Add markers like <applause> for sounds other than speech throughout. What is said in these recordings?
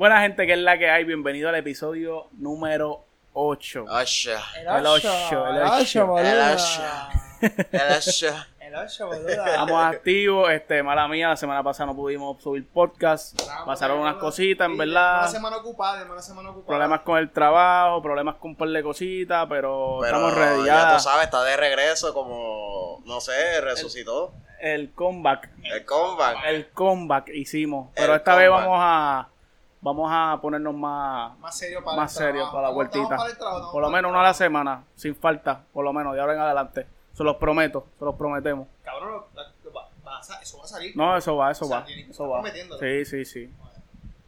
Buena gente, que es la que hay. Bienvenido al episodio número 8. Osha. El ocho, el el ocho. ocho, boluda. El Osha. El Osha. <laughs> El ocho, boluda. Estamos activos. Este, mala mía, la semana pasada no pudimos subir podcast. Pasaron unas cositas, en Sí, verdad. Una semana ocupada, una semana ocupada. Problemas con el trabajo, problemas con un par de cositas, pero, Pero estamos ready. ya tú sabes, está de regreso como, no sé, resucitó. el comeback. El comeback. El comeback hicimos. Pero El esta vez comeback. vamos a vamos a ponernos más Más serio para más el serio trabajo. para la vueltita. para el trabajo, estamos Por lo menos una a la semana, sin falta, por lo menos, de ahora en adelante. Se los prometo, se los prometemos. Cabrón, eso va a salir. No, eso va, eso O sea, va. Eso va. Sí, sí, sí.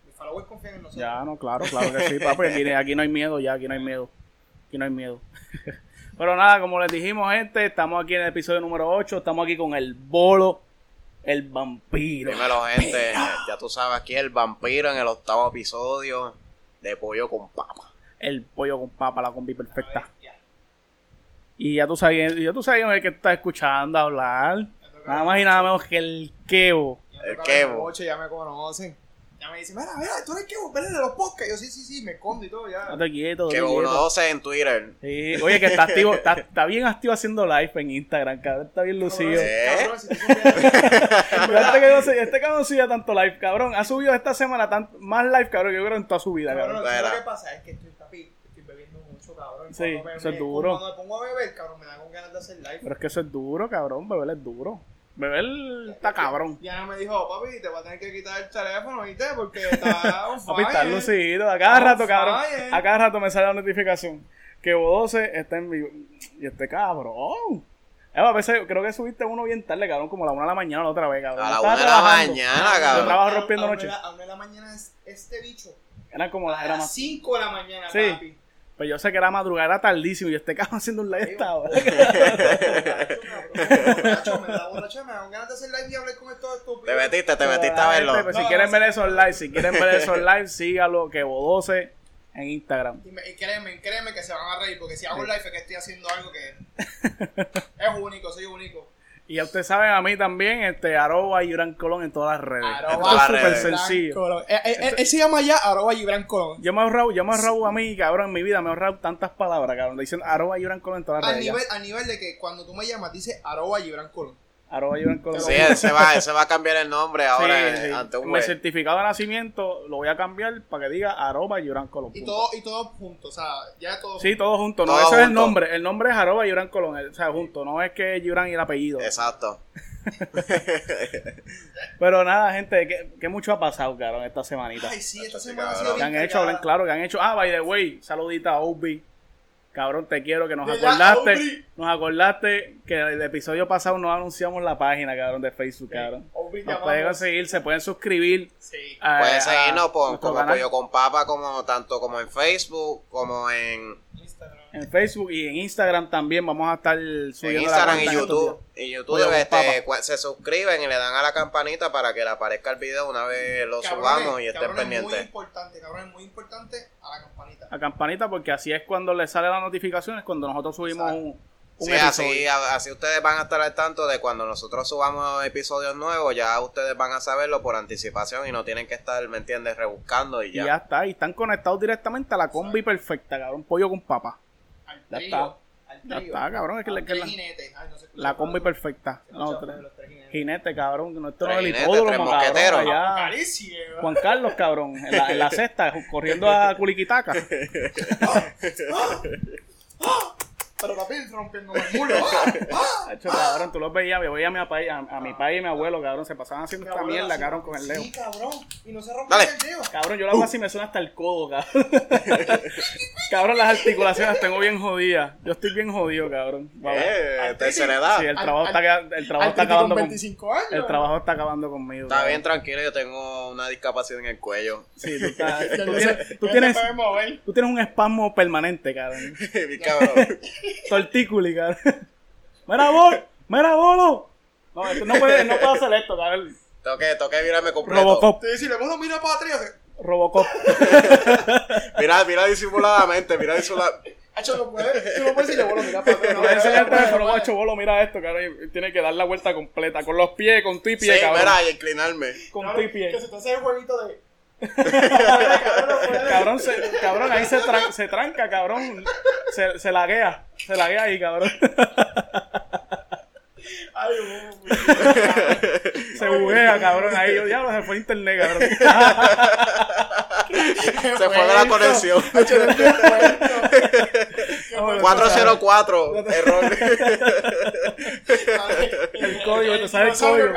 Mis followers confían en nosotros. Ya, no, claro, claro que sí, papi. Aquí, aquí no hay miedo, ya, aquí no hay miedo. Aquí no hay miedo. <laughs> Pero nada, como les dijimos, gente, estamos aquí en el episodio número 8. Estamos aquí con el bolo, el vampiro. Dímelo, gente. Ya tú sabes, aquí el vampiro en el octavo episodio de Pollo con Papa. El pollo con papa, la combi perfecta. Ya. Y ya tú sabes, ya tú sabes el que estás escuchando hablar. Nada más y nada menos que el Kevo. Ya El ocho, ya me conocen. Ya me dicen, mira, mira, tú eres Kevo, ven de los podcasts. Yo, sí, sí, sí, me escondo y todo, ya. No te quieto, Que quieto. 112 en Twitter. Sí, Oye, que está activo, está, está bien activo haciendo live en Instagram, cabrón. Está bien lucido. ¿Eh? Cabrón, si Pero este que se- este cabrón no subía tanto live, cabrón. Ha subido esta semana tan- más live, cabrón, que yo creo en toda su vida, Cabrón, cabrón. ¿sabes Espera. lo que pasa? Es que estoy, papi, estoy bebiendo mucho, cabrón. Sí, me- eso es duro. Cuando me pongo a beber, cabrón, me da con ganas de hacer live. Pero es que eso es duro, cabrón. Beber es duro. Beber está cabrón. Diana me dijo, papi, te voy a tener que quitar el teléfono, ¿viste? Porque <laughs> está on Papi, está fire. lucido. A cada On rato, cabrón. fire. A cada rato me sale la notificación. Que Bo12 está en vivo. Y este cabrón. A veces creo que subiste uno bien tarde, cabrón, como a la una de la mañana la otra vez, cabrón. A Yo la una de la trabajando. mañana, Yo cabrón. trabajo rompiendo a noche. una- A una de la mañana es este bicho. Eran como las A era las más. 5 de la mañana, Sí. papi. Pues yo sé que era madrugada, era tardísimo. Y este cabrón haciendo un live esta hora. Borracho, me da borracho, me da ganas de hacer live y hablar con estos estúpidos. Te metiste, te metiste a verlo. pues, si quieren ver esos live, si quieren ver esos live, sígalo, que Bo12 en Instagram. Y, me- y créeme, créeme que se van a reír, porque si hago un live es que estoy haciendo algo que es único, soy único. Y ya ustedes saben a mí también, este, arroba Yuran Colón en todas las redes. Arroba Esto es súper sencillo. Eh, eh, eh, él se llama ya arroba Gibran Colón. Yo me he ahorrado, yo me he ahorrado a mí, cabrón, en mi vida me he ahorrado tantas palabras, cabrón. Diciendo arroba Yuran Colón en todas las A redes. nivel, a nivel de que cuando tú me llamas dice arroba Gibran Colón. Arroba Yuran Colón. Sí, él se va, él se va a cambiar el nombre ahora Sí, sí. ante un Mi web. certificado de nacimiento lo voy a cambiar para que diga arroba Yuran Colón. Y todo, y todo junto, o sea, ya todo Sí, todo junto. No, Todo ese es el nombre. El nombre es arroba Yuran Colón. O sea, junto. No es que Yuran y el apellido. Exacto. <laughs> Pero nada, gente, que, que mucho ha pasado, cabrón, esta semanita. Ay, sí, esta Sí, semana ha sido Que han hecho, cargada. claro, que han hecho. Ah, by the way, saludita a Obi. Cabrón, te quiero, que nos De acordaste. Nos acordaste que el episodio pasado no anunciamos la página, cabrón, de Facebook, cabrón. Obi, Nos pueden conseguir, se pueden suscribir. Sí. a- Pueden seguirnos por, como canal Pollo con Papa, como tanto como en Facebook, como en. En Facebook y en Instagram también vamos a estar subiendo en la Instagram cuenta y en YouTube. Y YouTube este, se suscriben y le dan a la campanita para que le aparezca el video una vez lo Cabrones, subamos y estén cabrones, muy pendientes. importante, cabrón, es muy importante a la campanita. La campanita, porque así es cuando les sale las notificaciones cuando nosotros subimos Exacto. un, un Sí, episodio. así, ustedes van a estar al tanto de cuando nosotros subamos episodios nuevos, ya ustedes van a saberlo por anticipación y no tienen que estar, ¿me entiendes?, rebuscando y Y ya. ya está, y están conectados directamente a la combi perfecta, cabrón. Pollo con papa. Al Ya trío, está. al Ya trío. está, cabrón. Es que, que tres la, jinetes. Ay, no se escucha la combi perfecta. No, escucha tre- nada de los tres jinetes. jinete, cabrón. No, esto no es Tres hipódromo, tres cabrón. mosqueteros. allá. Apocalipsis, Juan Carlos, cabrón. En la, en la cesta, corriendo a <laughs> Culiquitaca. <laughs> Pero papi, rompiendo el muro. <laughs> ¡Ah! ¡Ah! Hecho, cabrón, tú los veías, yo veía a mi papá, a, a mi padre y mi abuelo, cabrón, se pasaban haciendo esta mierda, así- cabrón, con el dedo. Sí, cabrón. Y no se rompe Dale. el dedo. Cabrón, yo lo hago así y me suena hasta el codo, cabrón. <laughs> cabrón, las articulaciones las tengo bien jodidas. Yo estoy bien jodido, cabrón. Vamos. Eh, tercera edad. Sí, el trabajo al- está, el trabajo está acabando con con, 25 años. el trabajo está acabando conmigo. Está cabrón. bien tranquilo, yo tengo una discapacidad en el cuello. Sí, tú, estás- <laughs> tú tienes, tú tienes, tú tienes un espasmo permanente, cabrón. Mi cabrón. Tortículi, cabrón. Mira, bol, mira, bolo. No, esto no puede, no puede hacer esto, cabrón. Tengo que, tengo que mirarme completo. Robocop, Te dice, le puedo mirar para atrás. hace- Robocop. <laughs> Mira, mira disimuladamente, mira disimuladamente. Hacho, no puede. Tú no puedes decirle, bueno, mira para atrás. Te voy a enseñar el teléfono, bolo, mira esto, cabrón. y Tiene que dar la vuelta completa, con los pies, con tu y Sí, pie, cabrón. mira, y inclinarme. Con Claro, tu y pie. Que se te hace el jueguito de. Cabrón, se, cabrón, ahí se, tran- se tranca, cabrón. Se, se laguea. Se laguea ahí, cabrón. Ay. Se buguea, cabrón. Ahí yo, diablo, se fue internet, cabrón. Se fue de la conexión. Vámonos, 404, error. El código, te sale el código.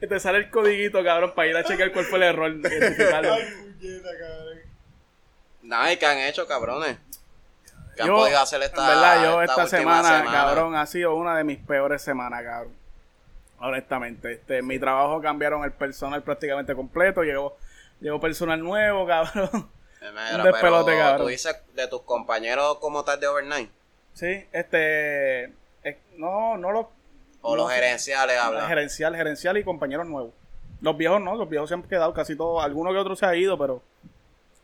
<laughs> te sale el codiguito, cabrón, para ir a checar cuál fue el error. Nada, ¿y qué han hecho, cabrones? ¿Qué han Yo, podido hacer esta, en verdad, yo esta, semana, cabrón, ha sido una de mis peores semanas, cabrón. Honestamente, este, mi trabajo cambiaron el personal prácticamente completo, llegó, llegó personal nuevo, <laughs> cabrón. Mira, un despelote, pero cabrón. Tú dices de tus compañeros como tal de overnight. Sí, este, eh, no, no los, O No los gerenciales hablan. gerencial, gerencial y compañeros nuevos. Los viejos no, los viejos se han quedado casi todos, algunos que otros se ha ido, pero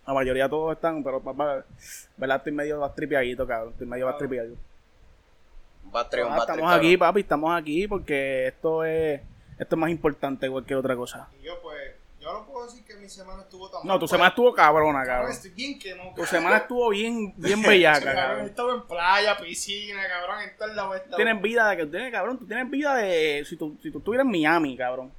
la mayoría todos están, pero papá, verdad, estoy medio bastripiadito, cabrón, estoy medio battery, un Ah, estamos cabrón. aquí, papi, estamos aquí porque esto es esto es más importante que cualquier otra cosa. Y yo, pues, yo no puedo decir que mi semana estuvo tan No, mal, tu semana estuvo cabrona, cabrón, estoy bien quemado. Tu semana estuvo bien, bien <laughs> bellaca, Cabrón, cabrón. Estaba en playa, piscina, cabrón, en todos lados. estaba- Tienes vida de que tienes, cabrón, tú tienes vida de si tú, si tú estuvieras en Miami, cabrón.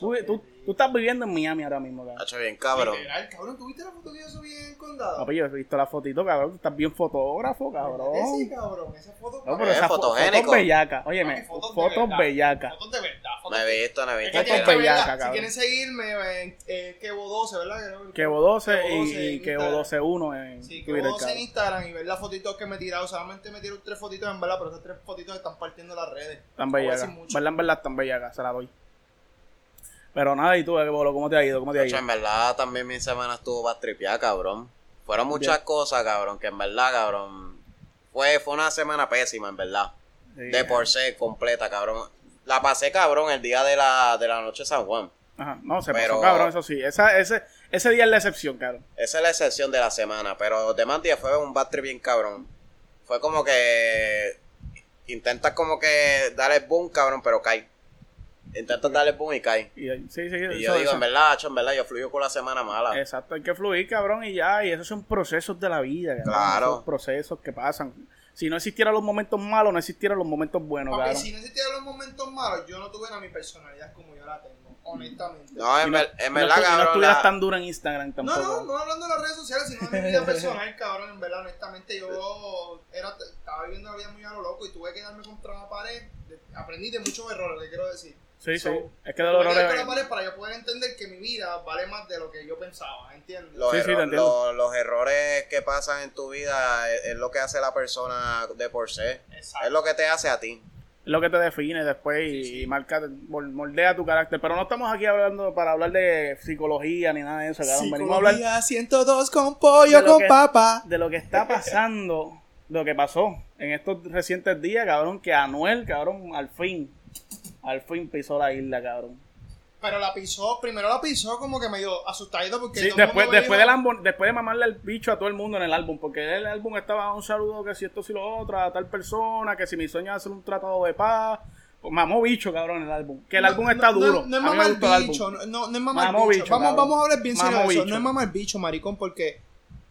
Tú, tú, tú estás viviendo en Miami ahora mismo, cabrón. Hacho bien, cabrón. Literal, cabrón, ¿tuviste la foto que yo subí en Condado? Papi, yo he visto la fotito, cabrón. Tú estás bien fotógrafo, ¿Verdad cabrón. Sí, cabrón, esa foto. No, pero Eh, esas fo- fotogénico. fotos bellacas. Óyeme, Papi, fotos de fotos bellacas. Fotos de verdad. No Fotos he visto, no he Es visto. Fotos bellacas, Si cabrón. quieren seguirme en eh, Kevo 12, ¿verdad? Creo que- Kevo 12 Kevo 12 y, y en Kevo Instagram. 12 1 en Sí, Twitter, Kevo 12 en. Instagram y ver las fotitos que me he tirado. Solamente me tiro tres fotitos en verdad, pero esas tres fotitos están partiendo las redes. No a bellacas. mucho. ¿Verdad? En verdad, tan bellacas. Se la doy. Pero nada, ¿y tú, Bolo, cómo te ha ido? ¿Cómo te ha ido? en verdad también mi semana estuvo bastripeada, cabrón. Fueron muchas cosas, cabrón, que en verdad, cabrón. Fue, fue una semana pésima, en verdad. Sí, De por sí, completa, cabrón. La pasé, cabrón, el día de la, de la noche de San Juan. Ajá. No, se Pero- pasó, cabrón, eso sí. Esa, ese, ese día es la excepción, cabrón. Esa es la excepción de la semana, pero los demás días fue un bad trip bien cabrón. Fue como que intentas como que darle boom, cabrón, pero cae. Intentas darle boom y cae. Y, sí, sí, Y eso- yo digo, eso- en verdad, en verdad, yo fluyo con la semana mala. Exacto, hay que fluir, cabrón, y ya, y esos son procesos de la vida, cabrón. Claro. Esos procesos que pasan. Si no existieran los momentos malos, no existieran los momentos buenos, Papi, cabrón. si no existieran los momentos malos, yo no tuviera mi personalidad como yo la tengo, honestamente. No, en, no- no verdad, no cabrón. estuvieras la- tan dura en Instagram No, tampoco. no, no hablando de las redes sociales, sino de mi vida <laughs> personal, cabrón. En verdad, honestamente, yo era, estaba viviendo la vida muy a lo loco y tuve que darme contra la pared. Aprendí de muchos errores, que quiero decir. Sí, So, sí. Es que de los errores. pared para yo poder entender que mi vida vale más de lo que yo pensaba, ¿entiendes? Los, Sí, sí, te erro- entiendo. los- los errores que pasan en tu vida es, es lo que hace la persona de por sí. Exacto. Es lo que te hace a ti. Es lo que te define después y, Sí, sí. y marca, mol- moldea tu carácter. Pero no estamos aquí hablando para hablar de psicología ni nada de eso, cabrón. Venimos a hablar Psicología 102 con pollo con que- papa. de lo que está pasando, lo que pasó en estos recientes días, cabrón, que Anuel, cabrón, al fin, al fin pisó la isla, cabrón. Pero la pisó, primero la pisó como que medio asustadito porque Sí, todo después, mundo después, del álbum, después de mamarle el bicho a todo el mundo en el álbum, porque el álbum estaba un saludo que si esto, si lo otro, a tal persona, que si mi sueño es hacer un tratado de paz, pues mamó bicho, cabrón, el álbum. Que el No, álbum no, está no, duro. No, es mí me mamar bicho, no, no, no es mamar bicho. bicho, Vamos, cabrón. vamos a hablar bien serio de eso. bicho. No es mamar bicho, maricón, porque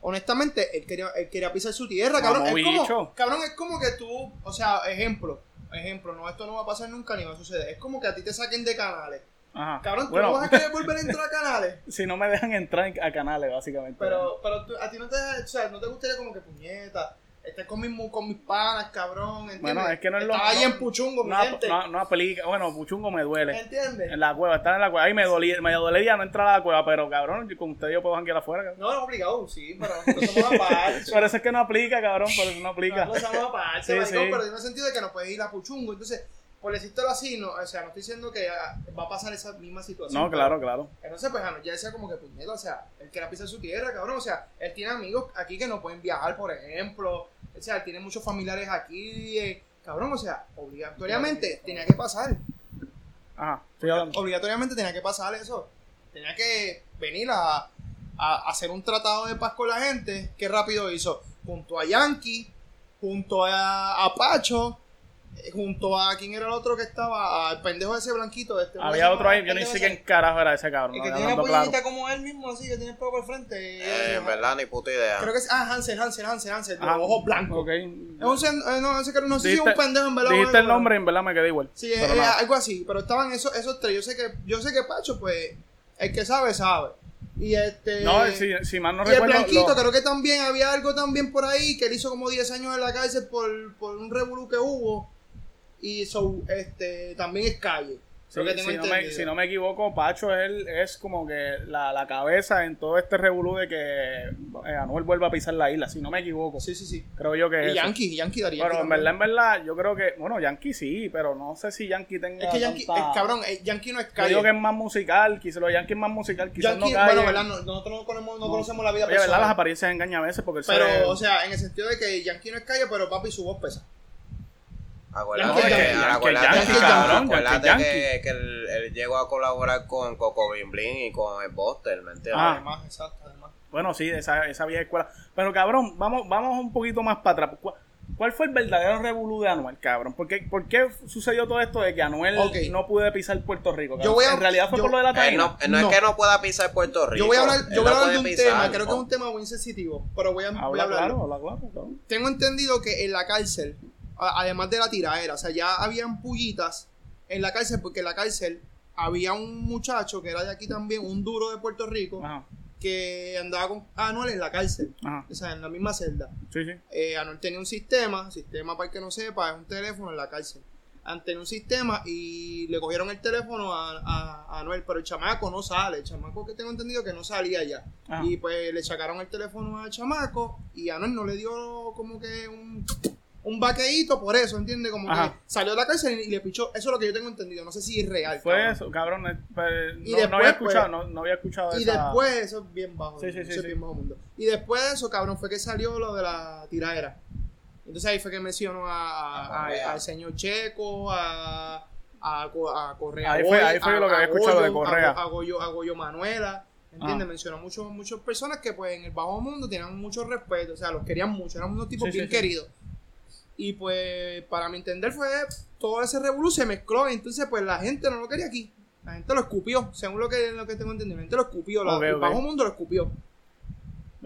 honestamente él quería, él quería pisar su tierra, cabrón. Es como, cabrón, es como que tú, o sea, ejemplo, ejemplo, no, esto no va a pasar nunca ni va a suceder. Es como que a ti te saquen de canales. Ajá. Cabrón, tú bueno, no vas a querer volver a entrar a canales. <laughs> si no me dejan entrar en- a canales, básicamente. Pero, pero tú- a ti no te, o sea, no te gustaría como que puñeta. Estés con mis, con mis panas, cabrón. ¿entiendes? Bueno, es que no es lo- ahí no- en Puchungo, mi no, gente. no, no aplica. Bueno, Puchungo me duele. ¿Entiendes? En la cueva, estar en la cueva. Ahí me dolía, me dolería no entrar a la cueva, pero cabrón, yo con usted yo puedo janguear afuera, cabrón. No, es obligado, sí, pero nosotros somos aparte. <laughs> Por eso es que no aplica, cabrón, por eso no aplica. Nosotros somos aparte, Sí, sí. pero en el sentido de que no puedes ir a Puchungo. Entonces, por decírtelo así, no, o sea, no estoy diciendo que ah, va a pasar esa misma situación. No, claro, claro. pero- Entonces, pues, ya decía como que puñeta, o sea, él quiere pisar su tierra, cabrón. O sea, él tiene amigos aquí que no pueden viajar, por ejemplo. O sea, él tiene muchos familiares aquí. eh, cabrón, o sea, obligatoriamente tenía que pasar. Ajá, hablando. obligatoriamente tenía que pasar eso. Tenía que venir a, a hacer un tratado de paz con la gente. Qué rápido hizo. Junto a Yankee, junto a, a Pacho junto a quién era el otro que estaba, al pendejo ese blanquito. Este, ¿cómo se Había otro ahí, El yo ni pendejo sé quién carajo era ese cabrón. El no, que tiene pollita como él mismo, así, que tiene el pelo por el frente. Eh, en verdad, ni puta idea. Creo que es. Ah, Hansel, Hansel, Hansel, Hansel, de Ah, los ojos blancos. ok. Es un, eh, no, ese que- no sé si es un pendejo en verdad. Dijiste algo, el nombre y en verdad me quedé igual. Sí, Pero eh, algo así, pero estaban esos, esos tres. Yo sé que, yo sé que Pacho, pues, el que sabe, sabe. Y este. No, si, si mal no y el recuerdo. blanquito, lo- creo que también había algo también por ahí, que él hizo como 10 años en la cárcel por, por un revolú que hubo. Y so, este, también es calle. Sí, que si, no me, si no me equivoco, Pacho es, el- es como que la, la cabeza en todo este revolú de que eh, Anuel vuelva a pisar la isla. Si no me equivoco, Sí, sí, sí. creo yo que es. Y eso. Yankee, y Yankee daría. Pero en verdad, en verdad, yo creo que. Bueno, Yankee sí, pero no sé si Yankee tenga. Es que Yankee, tanta- eh, cabrón, eh, Yankee no es Yo calle. digo que es más musical, quizás lo de Yankee es más musical, quizás no cae. bueno, ¿verdad? No- nosotros no conocemos, no conocemos la vida Oye, ¿verdad? personal. Las apariencias engañan a veces porque él se Pero, o sea, en el sentido de que Yankee no es calle, pero papi su voz pesa. Acuérdate que, Yankee, acuérdate, Yankee, que- cabrón, acuérdate Yankee, que, que él, él llegó a colaborar con Coco Blin y con el Buster, ¿me entiendes? Ah. Además, exacto, además. Bueno, sí, esa, esa vieja escuela. Pero cabrón, vamos, vamos un poquito más para atrás. ¿Cuál, cuál fue el verdadero revolú de Anuel, cabrón? ¿Por qué, por qué sucedió todo esto de que Anuel Ok. no pudo pisar Puerto Rico? Yo voy a- en realidad fue yo- por lo de la Él taína. no, no, No. es que no pueda pisar Puerto Rico. Yo voy a hablar, yo voy a hablar de un pisar, tema, creo que es un tema muy sensitivo, pero voy a, voy a Habla claro, habla claro. Tengo entendido que en la cárcel, además de la tiraera, o sea, ya habían pullitas en la cárcel, porque en la cárcel había un muchacho que era de aquí también, un duro de Puerto Rico, Ajá, que andaba con Anuel en la cárcel, ajá. o sea, en la misma celda. Sí, sí. Eh, Anuel tenía un sistema, sistema para el que no sepa, es un teléfono en la cárcel. Tenía un sistema y le cogieron el teléfono a, a- a Anuel, pero el chamaco no sale, el chamaco que tengo entendido que no salía ya. Ajá. Y pues le sacaron el teléfono al chamaco y Anuel no le dio como que un, un vaqueíto por eso, ¿entiendes? Como Ajá. que salió de la cárcel y le pichó, eso es lo que yo tengo entendido, no sé si es real. Fue cabrón. eso, cabrón. pues, Y no, después, no había escuchado, pues, no, no había escuchado Y esa- después, eso es bien bajo. Sí, sí, eso sí, es sí. bien bajo mundo. Y después de eso, cabrón, fue que salió lo de la tiradera. Entonces ahí fue que mencionó a, a- A Correa. al señor Checo, a, a, Co- a Correa. Ahí fue- ahí fue a- lo que había escuchado de Correa. A, a Goyo, a Goyo Manuela. ¿Entiendes? Ah. Mencionó muchos, muchas personas que pues en el bajo mundo tenían mucho respeto, o sea, los querían mucho, eran unos tipos Sí, bien sí. queridos. Y pues, para mi entender, fue todo ese revolú se mezcló. Y entonces, pues la gente no lo quería aquí. La gente lo escupió, según lo que, lo que tengo entendido. La gente lo escupió, la- Ok, el ok. bajo mundo lo escupió.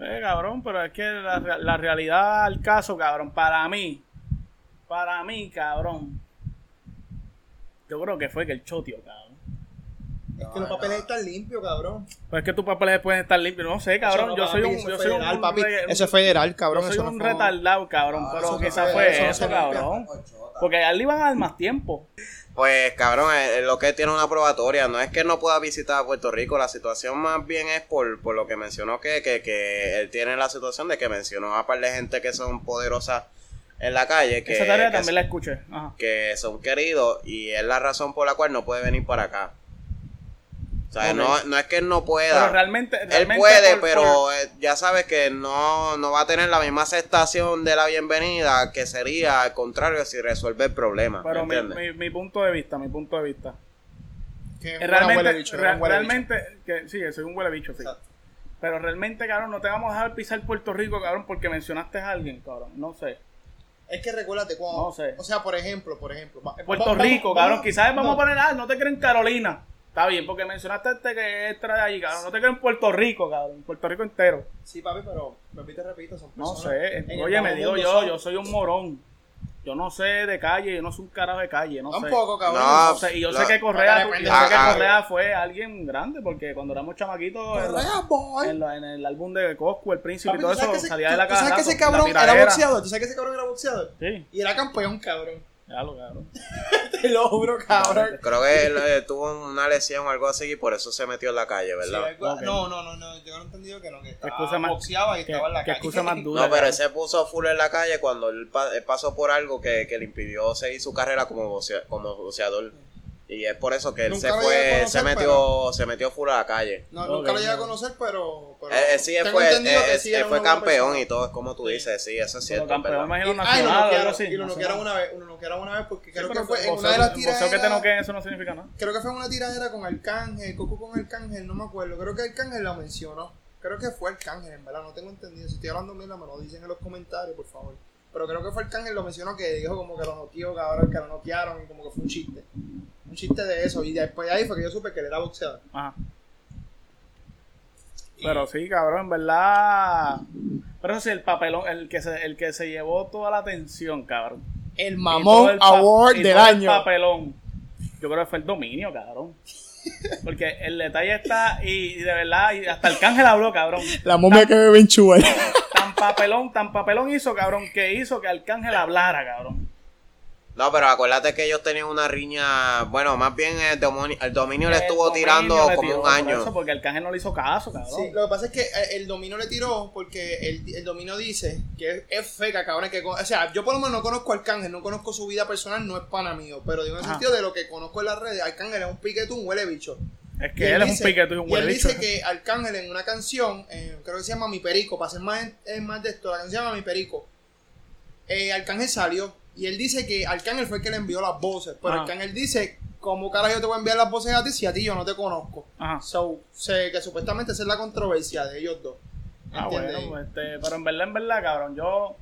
Eh, cabrón, pero es que la, la realidad al caso, cabrón, para mí, para mí, cabrón, yo creo que fue que el chotio, cabrón. Es que los papeles están limpios, cabrón. Pero es que tus papeles pueden estar limpios, no sé, cabrón, yo soy un, eso yo soy un, federal, papi. re- Eso es federal, cabrón. yo soy un retardado, cabrón, Ah, pero quizás fue eso cabrón. Porque a él le iban a dar más tiempo. Pues cabrón, eh, lo que tiene una probatoria, no es que no pueda visitar a Puerto Rico, la situación más bien es por, por lo que mencionó que, que, que él tiene la situación de que mencionó a par de gente que son poderosas en la calle, que, Esa tarea que, también la escuché. Ajá. que son queridos y es la razón por la cual no puede venir para acá. O sea, Ok. no, no es que él no pueda. Pero realmente, Él puede, por- pero por- eh, ya sabes que no, no va a tener la misma aceptación de la bienvenida que sería al contrario si resuelve el problema. pero ¿me mi, mi, mi punto de vista, mi punto de vista. Que es Eh, realmente, huele bicho, re- un huele bicho. realmente, que sí, soy un huele bicho, sí. Exacto. Pero realmente, cabrón, no te vamos a dejar pisar Puerto Rico, cabrón, porque mencionaste a alguien, cabrón. No sé. Es que recuérdate cuando. No sé. O sea, por ejemplo, por ejemplo. va- Puerto Rico, vamos- cabrón. Quizás vamos a poner, ah, no te creen Carolina. Está bien, porque mencionaste a este que es de allí, cabrón. No te creen Puerto Rico, cabrón. Puerto Rico entero. Sí, papi, pero repite, repito, son No personas sé. en el Oye, me digo yo, son- yo soy un morón. Yo no sé de calle, yo no soy un carajo de calle, no sé. Tampoco, cabrón. No, No sé, y yo No, sé que Correa, no, yo sé que. Correa fue alguien grande, porque cuando éramos chamaquitos, en, la- Correa, boy. en la- en el álbum de Coscu, El Príncipe Papi, y todo ¿tú sabes eso, ese- salía tú- de la tú sabes casa. que ese cabrón era boxeador? ¿Tú sabes que ese cabrón era boxeador? Sí, Y era campeón, cabrón. Ya lo cabrón. <laughs> Te lo juro, cabrón. Creo que él eh, tuvo una lesión o algo así y por eso se metió en la calle, Sí, ¿verdad? algo- Ok. No, no, no, no, yo no he entendido que no, que estaba excusa más- boxeaba y qué- estaba en la qué calle. excusa más <laughs> dura. No, pero él se puso full en la calle cuando él, pa- él pasó por algo que, que le impidió seguir su carrera como, boxea- como boxeador. Y es por eso que él Nunca se lo fue, conocer, se metió, se metió full a la calle. No, nunca lo llegué a no. conocer, pero... pero Él, él sí él tengo fue, entendido que él- sí él era fue campeón persona. y todo, es como tú dices, sí, eso es Pero cierto. es campeón, imagino Y, ah, y lo nacional y lo no sé. noquearon una vez, uno noquearon una vez porque creo Sí, que pero fue en una de las boxeo que te tiraderas... noqueen, eso no significa nada. Creo que fue en una tiradera con Arcángel, Coco con Arcángel, no me acuerdo. Creo que Arcángel la mencionó. Creo que fue Arcángel, en verdad, no tengo entendido. Si estoy hablando mierda, me lo dicen en los comentarios, por favor. Pero creo que fue Arcángel lo mencionó que dijo como que lo noqueó, cabrón, que lo noquearon y como que fue un chiste. Un chiste de eso. Y después de ahí fue que yo supe que él era boxeador. Ajá. Pero sí, cabrón, en verdad. Pero eso sí, el papelón, el que se, el que se llevó toda la atención, cabrón. El mamón el award del todo el año. papelón. Yo creo que fue el dominio, cabrón. <laughs> Porque el detalle está, y, y de verdad, y hasta el cángel habló, cabrón. La momia que bebe en. Tan papelón, tan papelón hizo, cabrón, que hizo que Arcángel hablara, cabrón. No, pero acuérdate que ellos tenían una riña. Bueno, más bien el dominio, el dominio le El estuvo dominio tirando le como un por año. eso, porque Arcángel no le hizo caso, cabrón. Sí, lo que pasa es que eh, el domino le tiró porque el, el domino dice que es, es feca, cabrón. Que, o sea, yo por lo menos no conozco a Arcángel, no conozco su vida personal, no es pana mío. Pero digo en el sentido de lo que conozco en las redes, Arcángel es un piquetón, un huele bicho. Es Y que él es un y un y huele él bicho. dice que Arcángel en una canción, eh, creo que se llama Mi Perico, para ser más, más de esto, la canción se llama Mi Perico. Eh, Arcángel salió y él dice que Arcángel fue el que le envió las voces. Pero Ah. Arcángel dice, ¿cómo carajo yo te voy a enviar las voces a ti si a ti yo no te conozco? Ajá. So, sé que supuestamente esa es la controversia de ellos dos. Ah, ¿Entiendes? bueno, pues, este, pero en verdad, en verdad, cabrón, yo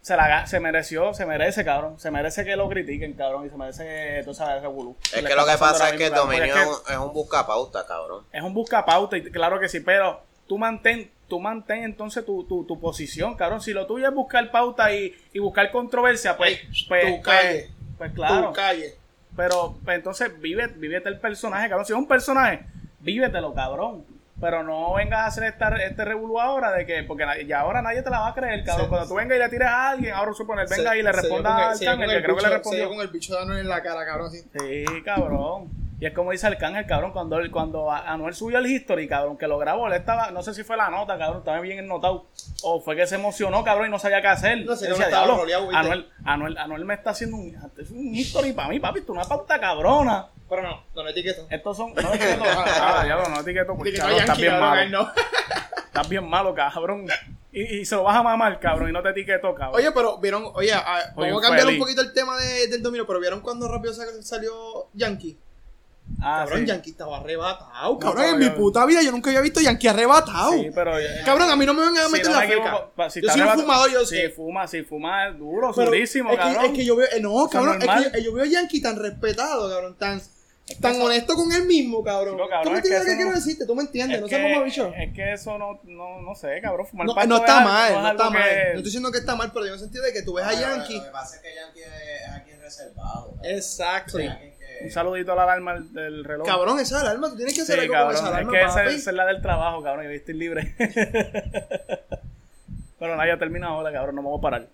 se la se mereció, se merece, cabrón, se merece que lo critiquen, cabrón, y se merece que tú sabes revolú. Es Le que lo que pasa es que el dominio es es, un- es un buscapauta, cabrón. que es un buscapauta, y claro que sí, pero tú mantén, tú mantén entonces tu, tu, tu posición, cabrón. Si lo tuyo es buscar pauta y, y buscar controversia, pues, Ey, pues, tu calle. pues, pues claro. Tu calle. Pero pues, entonces vive, vívete el personaje, cabrón. Si es un personaje, vívetelo, cabrón. Pero no vengas a hacer esta, este revolú ahora de que, porque ya ahora nadie te la va a creer, cabrón. Sí, Cuando tú vengas y le tires a alguien, ahora suponer, venga Se- y le responda el- al cángel, con que el creo que le Se respondió. dio con el bicho de Anuel en la cara, cabrón. Así. Sí, cabrón. Y es como dice el cángel, cabrón, cuando, él- cuando Anuel subió el history, cabrón, que lo grabó, él estaba, no sé si fue la nota, cabrón, estaba bien ennotado. O fue que se emocionó, cabrón, y no sabía qué hacer. No sé, no estaba "Diablo, roleado, ¿viste?" Anuel, Anuel, Anuel me está haciendo un, es un history para mí, papi, es una pauta cabrona. Pero no, no le etiqueto. Estos son. No etiqueto nada, ya no etiqueto, pues, Etiqueto a cabrón, estás bien malo. no. <laughs> Estás bien malo, cabrón. Y, y se lo vas a mamar, cabrón, y no te etiqueto, cabrón. Oye, pero vieron, oye, a- Oye, vamos a cambiar un poquito el tema de- del dominio, pero vieron cuando rápido sa- salió Yankee. Ah, Cabrón, sí. Yankee estaba arrebatado. No, Cabrón, en mi puta vida yo nunca había visto Yankee arrebatado. Sí, pero. eh, Cabrón, a mí no me van a si meter no la me feca. si yo soy un arrebatado- fumador, yo Si sé. fuma, si fuma es duro, Pero durísimo, es que, cabrón. es que yo veo, eh, no, cabrón, es que yo, yo veo a Yankee tan respetado, cabrón, tan, tan eso- honesto con él mismo, cabrón. Chico, cabrón, ¿Tú me es que entiendes lo que quiero no- decirte? ¿Tú me entiendes? Es no que, seas mamabicho. es que eso no, no, no sé, cabrón. Fumar No, no es está mal, no está mal. que- No estoy diciendo que está mal, pero digo en el sentido de que tú ves a Yankee. Lo que pasa es que Yankee es aquí reservado. Exacto. Un saludito a la alarma del, reloj. Cabrón, esa alarma, tú tienes que hacer Sí, algo cabrón. con esa Es alarma, que esa, es la del trabajo, cabrón. Y estoy libre. <laughs> Pero nada, ya termina ahora, cabrón. No me voy a parar.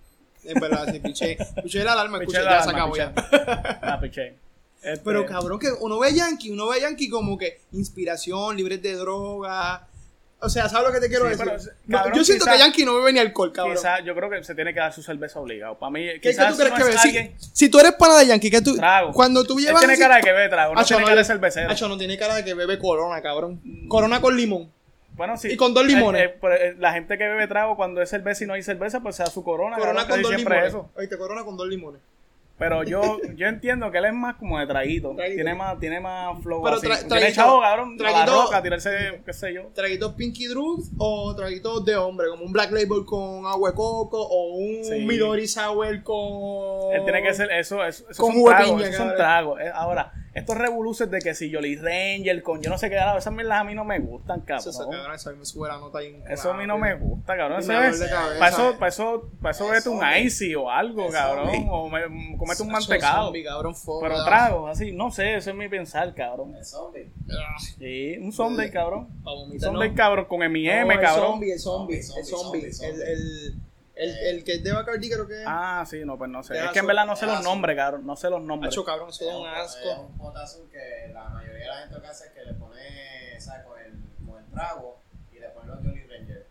Es verdad, sí, piché. Piché la alarma, la ya se acabó ya. Ah, piché. Este, Pero cabrón, que uno ve a Yankee, uno ve a Yankee como que inspiración, libres de droga. O sea, ¿sabes lo que te quiero Sí, decir? pero, No, cabrón, yo siento quizá- que Yankee no bebe ni alcohol, cabrón. Quizás yo creo que se tiene que dar su cerveza obligado. Para mí, ¿Qué, qué quizás tú crees no que es? Si, si tú eres pana de Yankee, que tú, trago. cuando tú Él llevas... tiene así- cara de que bebe trago, no Acho, tiene no, cara de yo- cervecero. Acho, no tiene cara de que bebe corona, cabrón. Corona con limón. Bueno, sí. Y con dos limones. Eh, eh, eh, la gente que bebe trago cuando es cerveza y no hay cerveza, pues sea su corona. Corona cabrón, con dos limones. eso. Oíste, corona con dos limones. Pero yo, yo entiendo que él es más como de traguito. Traguito. Tiene más, tiene más flow Pero así. tra- tiene traguito- chavo, cabrón, a la traguito- roca, tirarse, qué sé yo. Traguitos Pinky Drugs o traguitos de hombre, como un Black Label con agua de coco o un Sí. Midori Sour con... Él tiene que ser eso, eso, eso Con de tragos, piña, esos son cabrón. tragos. Eh, Ahora, estos revoluces de que si Jolly Ranger con yo no sé qué, esas mierdas a mí no me gustan, Eso, eso, cabrón. cabrón, eso a mí me sube la nota ahí. Eso a mí no me gusta, cabrón. Eso es, para eso, para eso, para eso vete un zombie. icy o algo, cabrón. zombie. O me, comete un mantecado. zombie, cabrón, Pero ah. tragos, así, no sé, eso es mi pensar, cabrón. El zombie. Ah, Sí, un Sunday, cabrón. pa' Un no. cabrón, con M&M, el cabrón. zombie, el zombie, Zombie, el zombie, zombie. zombie, El, el, el, que es de Bacardi creo que es. Ah, sí, no, pues no sé. Es que en verdad no sé los nombres, cabrón. No sé los nombres. Acho, cabrón, eso Es un asco. Es un potasio que la mayoría de la gente lo que hace es que le pone, ¿sabes? Con el, con el trago y le pone los Jolly Ranger.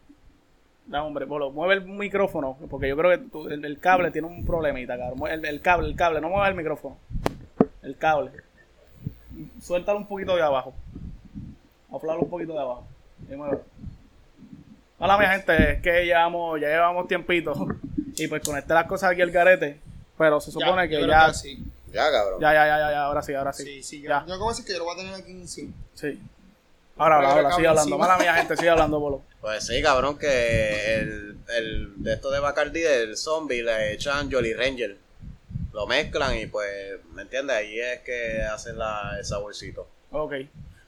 Da, hombre, Bolo, mueve el micrófono, porque yo creo que tú- el, el cable tiene un problemita, cabrón. Mueve El, el cable, el cable, no mueve el micrófono. El cable. Suéltalo un poquito de abajo. Aflalo un poquito de abajo. Y muévelo. Hola, mi gente, es que llevamos, ya llevamos tiempito. Y pues conecté las cosas aquí al garete. Pero se supone Ya, que yo creo ya, Ya, cabrón. ya, ya, ya, ya, ya, ahora sí, ahora sí. Sí, sí, yo, Ya. yo acabo de decir que yo lo voy a tener aquí en sí. Sí. Ahora, ahora, ahora, sigue hablando. encima. Mala mía, gente, sigue hablando, bolo. Pues sí, cabrón, que el, el de esto de Bacardi, del zombie, le echan Jolly Ranger. Lo mezclan y pues, ¿me entiendes? Ahí es que hacen la, el saborcito. Ok.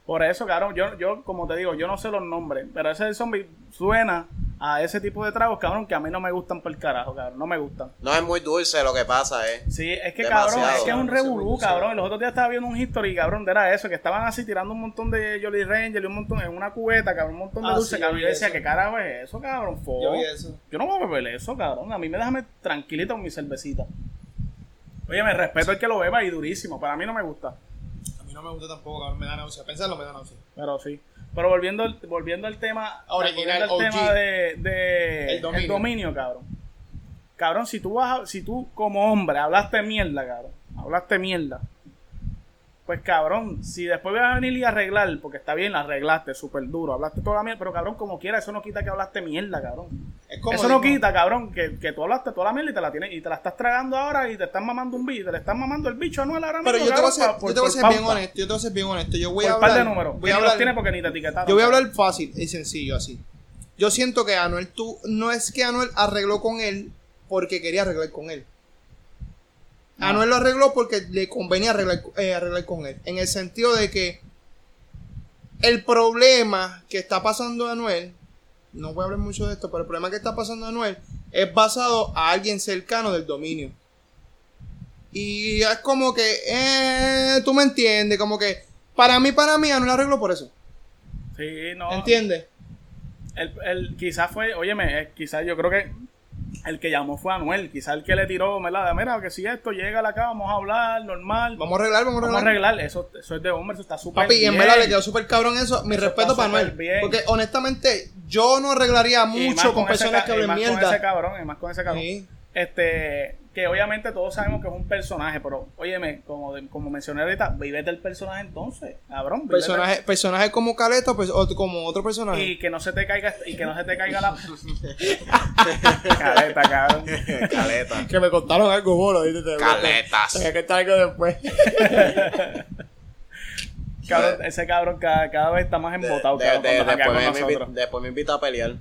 Por eso, cabrón, yo, yo, como te digo, yo no sé los nombres, pero ese zombie suena a ese tipo de tragos, cabrón, que a mí no me gustan por el carajo, cabrón. No me gustan. No es muy dulce lo que pasa, ¿eh? Sí, es que Demasiado. cabrón, es que es un revolú, cabrón. Los otros días estaba viendo un history, cabrón, de era eso, que estaban así tirando un montón de Jolly Ranger y un montón en una cubeta, cabrón, un montón de Ah, dulce, sí, cabrón. yo Yo decía. ¿qué carajo es eso, cabrón? Fo. Yo vi eso. Yo no voy a beber eso, cabrón. A mí me déjame tranquilito con mi cervecita. Oye, me respeto el que lo beba y durísimo. Para mí no me gusta. No me gusta tampoco, cabrón, me da náusea. Pensarlo me da náusea. Pero sí. Pero volviendo, al- volviendo al tema. Original, volviendo al tema de, de El dominio. el dominio, cabrón. Cabrón, si tú vas a- si tú como hombre hablaste mierda, cabrón. Hablaste mierda. Pues cabrón, si después vas a venir y arreglar, porque está bien, la arreglaste súper duro, hablaste toda la mierda, pero cabrón, como quiera, eso no quita que hablaste mierda, cabrón. Es como Eso no digo, quita, cabrón, que, que tú hablaste toda la mierda y te la tienes, y te la estás tragando ahora y te están mamando un bicho, te le están mamando el bicho a Anuel ahora Pero mismo, yo te voy a ser, yo te voy a ser bien honesto, yo te voy a ser bien honesto. Yo voy Por a un par hablar. de números. Voy a hablar, tiene porque ni te etiquetaron. yo voy a hablar fácil y sencillo así. Yo siento que Anuel tú no es que Anuel arregló con él porque quería arreglar con él. Anuel lo arregló porque le convenía arreglar, eh, arreglar con él. En el sentido de que el problema que está pasando a Anuel, no voy a hablar mucho de esto, pero el problema que está pasando a Anuel es basado a alguien cercano del dominio. Y es como que, eh, tú me entiendes, como que, para mí, para mí, Anuel arregló por eso. Sí, no. ¿Entiendes? El, el, quizás fue, óyeme, eh, quizás yo creo que el que llamó fue Anuel. Quizás el que le tiró, ¿verdad? Mira, que si esto llega acá, vamos a hablar, normal. Vamos a arreglar, vamos a Vamos a arreglar. arreglar. Eso, eso es de hombre, eso está súper Papi, y en bien. verdad le quedó súper cabrón eso. Mi Eso respeto para Anuel. bien. Porque honestamente, yo no arreglaría mucho con personas que hablen más Con ese mierda. cabrón, y más con ese cabrón. Sí. Este, que obviamente todos sabemos que es un personaje, pero óyeme, como, como mencioné ahorita, vivete el personaje entonces, cabrón. Personajes personaje como Caleto, pues, o como otro personaje. Y que no se te caiga, y que no se te caiga la. <laughs> Caleta, cabrón. Caleta. Que me contaron algo, bolo. Caletas. Tenía que estar algo después. <laughs> Cabrón, ese cabrón cada, cada vez está más embotado, de- cabrón, de- cuando janguea después, me, después me invita a pelear.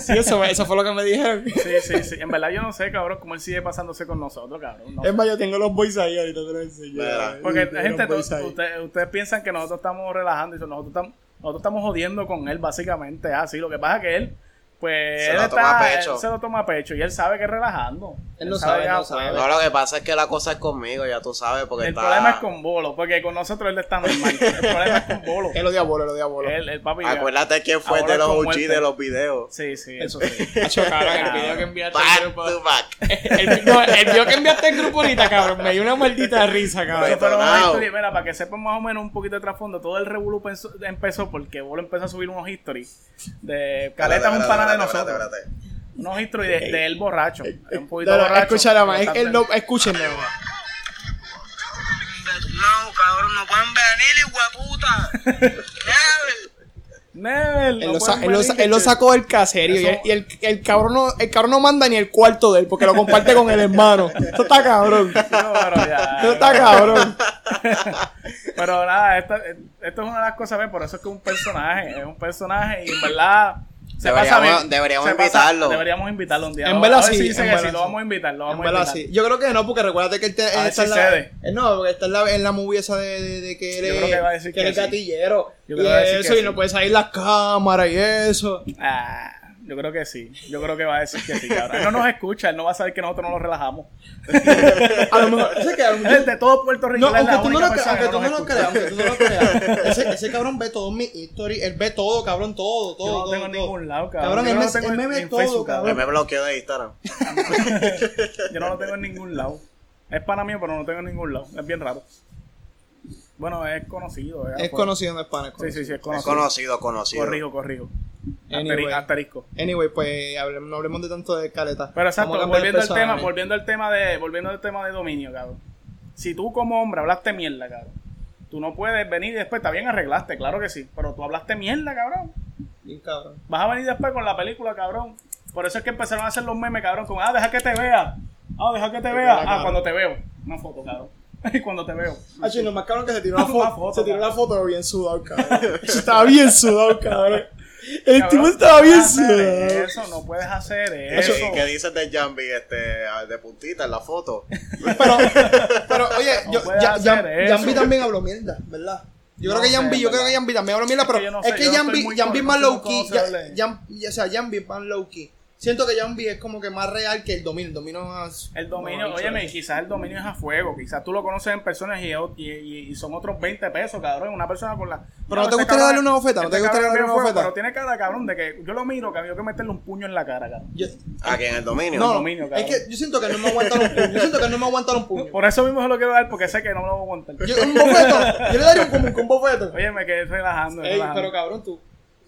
Sí, eso, eso fue lo que me dijeron. Sí, sí, sí. En verdad yo no sé, cabrón, cómo él sigue pasándose con nosotros, cabrón. No Es sé. más, yo tengo los boys ahí, ahorita te los enseño. Porque, Tengo gente, los boys to- ahí. ustedes, ustedes piensan que nosotros estamos relajando y eso, nosotros estamos, nosotros estamos jodiendo con él, básicamente. Así, lo que pasa es que él, pues, Se él lo está, toma a pecho. él se lo toma a pecho y él sabe que es relajando. Él lo sabe, lo es sabe. No, lo que pasa es que la cosa es conmigo, ya tú sabes, porque El está... problema es con Bolo, porque con nosotros él está normal. El problema es con Bolo. <laughs> Él odia bolo, él odia bolo. El, el papi. Acuérdate quién fue de los OG de los videos. Sí, sí, eso sí. <laughs> Hacho, cabrón, el video que enviaste al Back grupo. to back. El, no, el video que enviaste al grupo ahorita, cabrón, me dio una maldita risa, cabrón. pero historia, mira, para que sepan más o menos un poquito de trasfondo, todo el revolú empezó porque Bolo empezó a subir unos histories de Caleta es un pana de nosotros. espérate, espérate. Unos histories de, de él borracho. Un poquito No, no, borracho. escúchala más, él no, escúchenlo. No, cabrón, no pueden venir, hueputa. <laughs> Nevel, Él no lo, sa- pueden él lo venir, sa- él lo que- sacó del caserio y, Eso- el, y el, el cabrón no, el cabrón no manda ni el cuarto de él porque lo comparte con el hermano. Eso está cabrón. <laughs> No, pero ya. Eso está cabrón. <laughs> Pero nada, esto, esto es una de las cosas, ¿ves? por eso es que es un personaje, es un personaje y en verdad se Deberíamos- deberíamos Se pasa- invitarlo. deberíamos invitarlo un día. En verdad ver sí, si dice que sí, lo vamos a invitar, lo En vamos a verdad, invitar. sí. Yo creo que no, porque recuérdate que él, te- A ver está si en la, cede. eh, no, porque está en la, en la movie esa de, de, de que él Yo es, creo que va a decir que él que es sí. gatillero. Yo y creo que a decir eso, que y sí. no puede salir las cámaras y eso. Ah, yo creo que sí. Yo creo que va a decir que sí, cabrón. Él no nos escucha, él no va a saber que nosotros no nos relajamos. A lo mejor, ese Él de todo Puerto Rico No, él es la aunque tú no única lo, aunque que tú no lo creas, aunque tú no lo creas, ese, ese cabrón ve todo mi history, él ve todo, cabrón, todo, todo. Yo no lo todo, tengo en todo. ningún lado, cabrón. Cabrón, él no me, él me ve todo, Facebook, Él cabrón. me bloqueó de Instagram. <laughs> Yo no lo tengo en ningún lado. Es pana mío, pero no lo tengo en ningún lado. Es bien raro. Bueno, es conocido. Es, Es afuera. conocido, no es pana. es Sí, sí, sí, es Es conocido. conocido, conocido. Corrijo, corrijo. Anyway. Asteri- Asterisco. Anyway, pues hablemos- no hablemos de tanto de caleta. Pero exacto, volviendo al tema, volviendo al tema de, volviendo al tema de dominio, cabrón. Si tú como hombre hablaste mierda, cabrón, tú no puedes venir y después, está bien arreglaste, claro que sí, pero tú hablaste mierda, cabrón. Bien cabrón. Vas a venir después con la película, cabrón. Por eso es que empezaron a hacer los memes, cabrón, con, ah, deja que te vea. Ah, deja que te vea. Ah, cabrón. cuando te veo. Una foto, cabrón. <laughs> Y cuando te veo. Y lo más cabrón que se tiró la <laughs> foto. foto, se tiró cabrón. la foto bien sudado, cabrón. <laughs> estaba bien sudado, cabrón. El Cabrón, tipo no estaba bien. Eso, no puedes hacer eso. ¿Y qué dices de Jambi este, de puntita en la foto? <laughs> Pero, pero oye, No yo, ya. Jambi también habló mierda, ¿verdad? Yo No creo que Jambi, yo creo que Jambi también habló mierda, pero es que Jambi, Jambi es más low key. o sea, Jambi es más low key. Siento que Jambi es como que más real que el dominio. El dominio más. El dominio, óyeme, quizás el dominio es a fuego, quizás tú lo conoces en personas y, y, y- y son otros 20 pesos, cabrón, una persona con la... Pero no te este gustaría cabrón darle es- una bofeta, no te este gustaría cabrón es darle una bofeta. Pero tiene cara, cabrón, de que yo lo miro, que había que meterle un puño en la cara, cabrón. Yo, Aquí en el dominio. no, dominio, es cabrón. que yo siento que no me aguantaron un puño. Yo siento que no me aguantaron un puño. Por eso mismo se lo quiero dar, porque sé que no me lo voy a aguantar. Yo, un bofeto. Yo le daría un, un bofeto. Oye, me quedé relajando. Ey, relajando. pero cabrón, tú.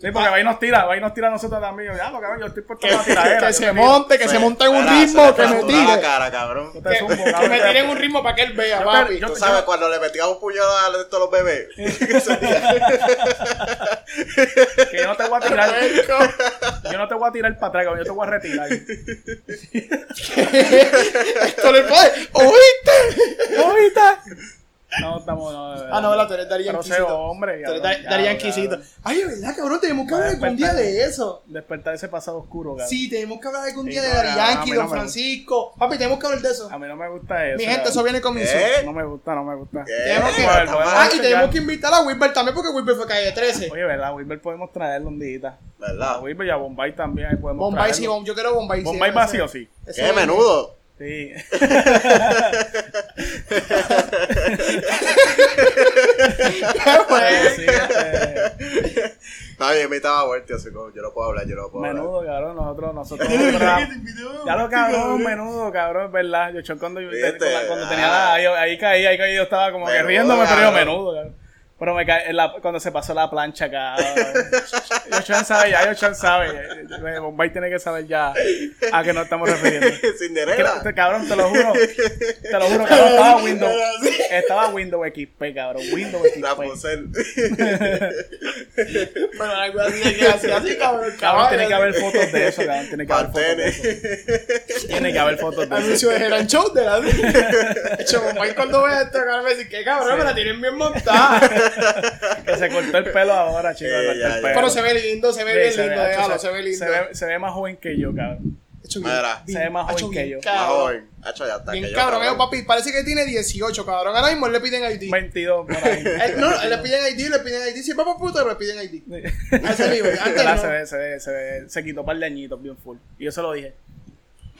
Sí, porque va y nos tira, va y nos tira a nosotros también. Ya, lo cabrón, yo estoy puesto <laughs> Que, para tiradera. que se monte, que se monte en un ritmo, que me la tire. cara, cabrón. Que, me tiren un ritmo para que él vea, papi. yo- ¿Tú sabes cuando le metían un puñal a todos los bebés? <laughs> Que yo no te voy a tirar. Yo no te voy a tirar para atrás, cabrón, yo te voy a retirar. <laughs> Esto le puede. ¿Oíste? ¿Ahorita? No, estamos. No. Ah, no, la tú eres Dari Pero hombre. Tú eres cabrón, cabrón. Ay, de verdad, cabrón, tenemos que a hablar algún día de eso. Despertar ese pasado oscuro, cabrón. Sí, tenemos que hablar algún Sí, día de no, a Yankee, Don Francisco. Papi, tenemos que hablar de eso. A mí no me gusta eso. Mi gente, eso viene con mi ¿Eh? No me gusta, no me gusta. ¿Qué? Tenemos que- Bueno, Ah, y tenemos que invitar a Wilber también porque Wilber fue calle 13. Oye, ¿verdad? Wilber podemos traerlo un día. A ¿Verdad? Wilber y a Bombay también ahí podemos Bombay sí, traerlo. Yo quiero Bombay sí. Bombay ese- va sí o sí. ¿Qué menudo? Sí. Sí, <laughs> este, No, yo invitaba a Huerti, así como yo no puedo hablar, yo no puedo hablar. menudo, cabrón. Nosotros, nosotros. <laughs> Ya lo cabrón, menudo, cabrón, es verdad. Yo cuando, Viste, cuando, cuando tenía ah. la, ahí, ahí caí, ahí caí, yo estaba como que Menudo, riéndome, pero yo menudo, cabrón. Pero me cae, en la, cuando se pasó la plancha, cabrón. Yochan sabe, ya Yochan sabe. Bombay tiene que saber ya a qué nos estamos refiriendo. <laughs> Que- Cinderella. te- cabrón, te lo juro. Te lo juro, cabrón. Estaba Windows. <laughs> Estaba Windows XP, cabrón. Windows La XP. Fosel. <laughs> Bueno, algo así, que así, así, cabrón. Cabrón, tiene que haber fotos de eso, cabrón. Tiene que haber fotos de eso. Tiene que haber fotos de eso. Anuncio de Head and Shoulder, así. Hecho, Bombay cuando vea esto, cabrón, me dice, ¿qué cabrón? Me la tienen bien montada. <laughs> Que se cortó el pelo ahora, chicos. Eh, ya, ya. Pero se ve lindo, se ve Sí, bien se lindo, déjalo, se- se ve lindo. Se ve, se ve más joven que yo, cabrón. Mira. Se ve más joven que yo. Más Cabrón. joven. Que yo cabrón. eh, papi, parece que tiene 18, cabrón. Ahora mismo le piden ID. 22 por ahí. <laughs> Eh, no, le piden ID, le piden ID. Si es papá puto, le piden ID. A ese nivel. <laughs> Antes ¿Verdad? no. Se, ve, se, ve, se, ve, se quitó un par de añitos bien full. Y yo se lo dije.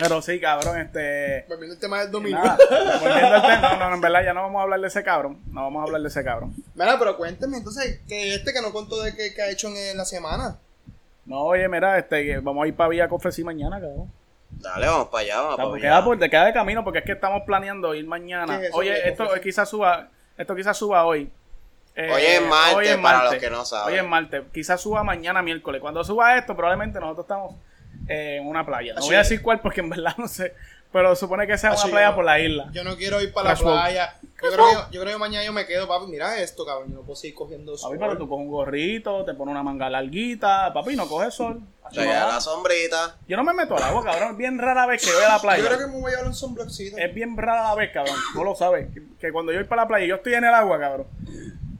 Pero sí, cabrón, este. Volviendo al tema del dominio. Nada, volviendo al tema. No, no, en verdad ya no vamos a hablar de ese cabrón. No vamos a hablar de ese cabrón. Mira, pero cuénteme entonces, que este que no contó de qué que ha hecho en, en la semana. No, oye, mira, este, que vamos a ir para Villa Cofresí mañana, cabrón. Dale, vamos para allá, vamos O sea, para queda, allá. por, te queda de camino porque es que estamos planeando ir mañana. ¿Qué es eso Oye, esto Cofresí? quizás suba, esto quizás suba hoy. Eh, Hoy es martes, hoy es para martes. los que no saben. Hoy es martes. Quizás suba mañana miércoles. Cuando suba esto, probablemente nosotros estamos eh, en una playa. No Así voy a decir cuál porque en verdad <laughs> no sé. Pero supone que sea Así una playa yo- por la isla. Yo no quiero ir para la Crash playa. Yo creo, que, yo creo que mañana yo me quedo, papi. Mira esto, cabrón. Yo no puedo seguir cogiendo Papi, sol. pero tú coges un gorrito, te pones una manga larguita. Papi, no coges sol. Queda va. la sombrita. Yo no me meto al agua, cabrón. Es bien rara vez que voy a la playa. Yo creo que me voy a llevar un sunblockcito. Es bien rara la vez, cabrón. No lo sabes. Que, que cuando yo voy para la playa y yo estoy en el agua, cabrón.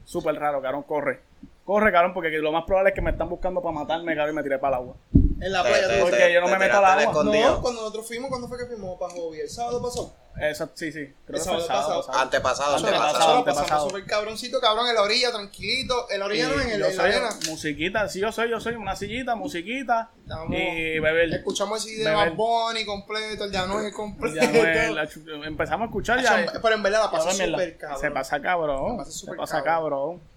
Súper raro, cabrón. Corre. Corre, cabrón, porque lo más probable es que me están buscando para matarme, cabrón, y me tiré para el agua. En la Te- playa. te- tú Porque te- yo no te me meto al agua. escondido. No, cuando nosotros fuimos, ¿cuándo fue que fuimos para Hobby? ¿El sábado pasó? Eso, sí, sí. Creo El que fue sábado el sábado pasado. pasado. Antepasado, Antepasado, antepasado. Antepasado. pasamos súper cabroncito, cabrón, en la orilla, tranquilito. En la orilla no, en, el, yo en la arena. musiquita, sí, yo soy, yo soy una sillita, musiquita Estamos- y beber. Escuchamos el CD de. Bad Bunny completo, el de Anuel completo. Ya no es la empezamos a escuchar ya. Pero en verdad la pasó Cabrón, súper cabrón. Se pasa cabrón. Se pasa pasa cabrón.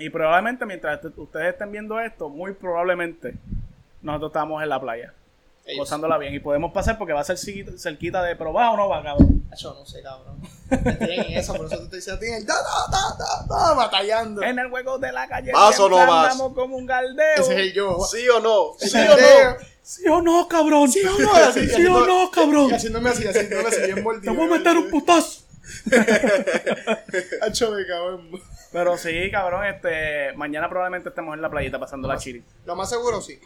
Y probablemente mientras ustedes estén viendo esto, muy probablemente nosotros estamos en la playa. Ellos. Gozándola bien. Y podemos pasar porque va a ser cerquita, de. Pero va o no va, cabrón. Acho, no sé, cabrón. En eso, por eso te estoy diciendo, tienen ta, ta, ta, ta, ta, batallando. En el juego de la calle. ¿Vas o no vas? andamos como un galdeo. Ese es el yo. ¿Sí o no? ¿Sí o no? ¿Sí o no, cabrón? ¿Sí o no? Así, ¿Sí o no, cabrón? Y haciéndome así, haciéndome así, bien mordido. Te voy a meter un putazo. <laughs> Acho, me cabrón. Pero sí, cabrón, este, mañana probablemente estemos en la playita pasando la chiri. Lo más seguro, sí.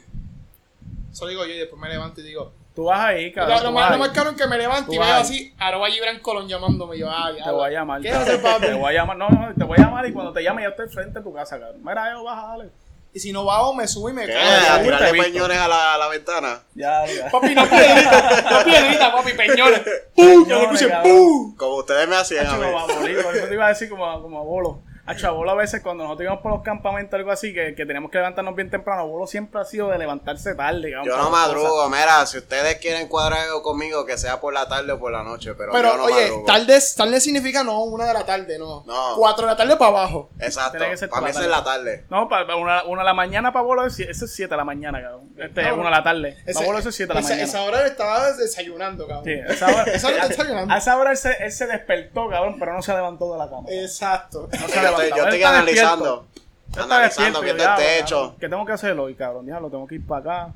Eso digo yo y después me levanto y digo, Tú vas ahí, Lo, cabrón. lo tú más, lo más cabrón que me levanto y veo así, arroba Gibran Colón llamándome. Yo, ah, ya. Te voy a llamar. ¿Qué haces, papi? <laughs> Te voy a llamar. No, no, te voy a llamar y cuando te llame ya estoy frente a tu casa, cabrón. Mira, yo baja, dale. Y si no bajo, me subo y me cago. ¿A tirarle peñones a la, a la ventana? Ya, ya. Papi, no piedrita, no piedrita, papi, peñones. <laughs> ¡Pum! Yo le cabrón. ¡pum! Como ustedes me hacían a Hacho, mí. como a Bolívar, eso te iba a decir como, a- como a Bolo. Hacho, a Bolo a veces cuando nosotros íbamos por los campamentos algo así, que, que teníamos que levantarnos bien temprano, Bolo siempre ha sido de levantarse tarde. cabrón, Yo no madrugo, mira, si ustedes quieren cuadrar algo conmigo, que sea por la tarde o por la noche, pero, Pero, yo no oye, madrugo. tarde, tarde significa no una de la tarde, no. No. Cuatro de la tarde para abajo. Exacto, para mí es la tarde. No, para, una, una de la mañana para Bolo, es, eso es 7 de la mañana, cabrón. Este es No, una de la tarde. Ese- Para Bolo eso es 7 de la mañana. esa hora él estaba desayunando, cabrón. Sí, esa hora, <laughs> Esa hora está desayunando. a esa hora él se, él se despertó, cabrón, pero no se levantó de la cama. Exacto. No se. Estoy, yo estoy está analizando. despierto. Él está Analizando está el techo. cabrón, ¿Qué tengo que hacer hoy, cabrón? Diablo, tengo que ir para acá.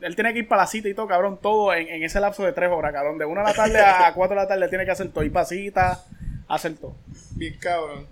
Él tiene que ir para la cita y todo, cabrón, todo en, en ese lapso de tres horas, cabrón. De una de la tarde a <laughs> cuatro de la tarde tiene que hacer todo. Ir para cita, hacer todo. Bien cabrón.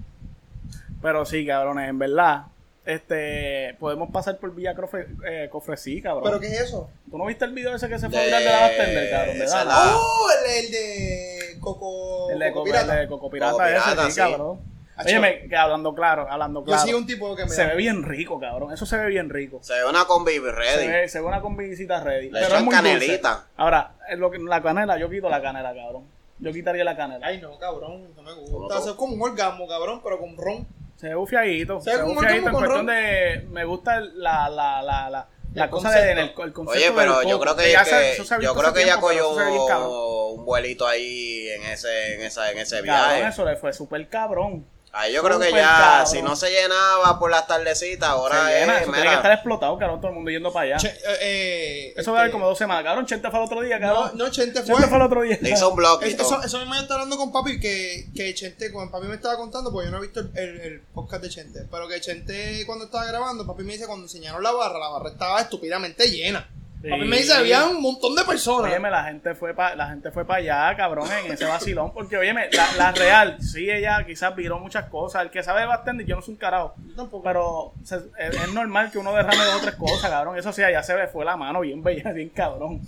Pero sí, cabrones, en verdad, este, podemos pasar por Villa Cofre, eh, Cofresí, cabrón. ¿Pero qué es eso? ¿Tú no viste el video ese que se fue De- viral de la bartender, cabrón? De la-. Oh, el, el de Coco. El de, Coco Coco, Pirata. el de Coco Pirata, Coco ese, Pirata, sí, sí. cabrón. Óyeme, que hablando claro, hablando Yo claro. sigo un tipo que me se da- ve bien rico, cabrón. Eso se ve bien rico. Se ve una combi Se ready. ve, se ve una combinecita ready. Le pero echan es muy dulce. canelita. Ahora, lo que, la canela, yo quito la canela, cabrón. Yo quitaría la canela. Ay, no, cabrón, no me ¿Cómo gusta. Eso es como un orgasmo, cabrón, pero con ron. Se ve bufiadito. Se Se ve como bufiadito en como con cuestión ron. de. Me gusta la, la, la, la, la El cosa concepto. de, en el, el concepto Oye, pero yo creo que, ya que- se- se yo creo que ella cogió se un vuelito ahí en ese, en esa, en ese Cabrón, viaje. eso le fue súper cabrón. Ahí yo creo que ya, si no se llenaba por las tardecitas, ahora Se llena, es, eso mira, tiene que estar explotado, cabrón, todo el mundo yendo para allá. Che, eh, eh, eso va a haber este, como dos semanas. Cabrón, Chente fue el otro día, No, cabrón. no, Chente Chente fue el fue. otro día. le hizo un blog Es-. Eso, eso mismo yo estaba hablando con papi que, que Chente, cuando papi me estaba contando, porque yo no he visto el, el- el podcast de Chente, pero que Chente cuando estaba grabando, papi me dice cuando enseñaron la barra, la barra estaba estúpidamente llena. Sí. Papi me dice, había un montón de personas. Óyeme, la gente fue para la gente fue para allá, cabrón, en ese vacilón, porque óyeme, la, la real, sí ella quizás viró muchas cosas, el que sabe de bartender, yo no soy un carajo, Yo tampoco. pero se- es, es normal que uno derrame dos o tres cosas, cabrón, eso sí, allá se le fue la mano bien bella, <laughs> bien cabrón,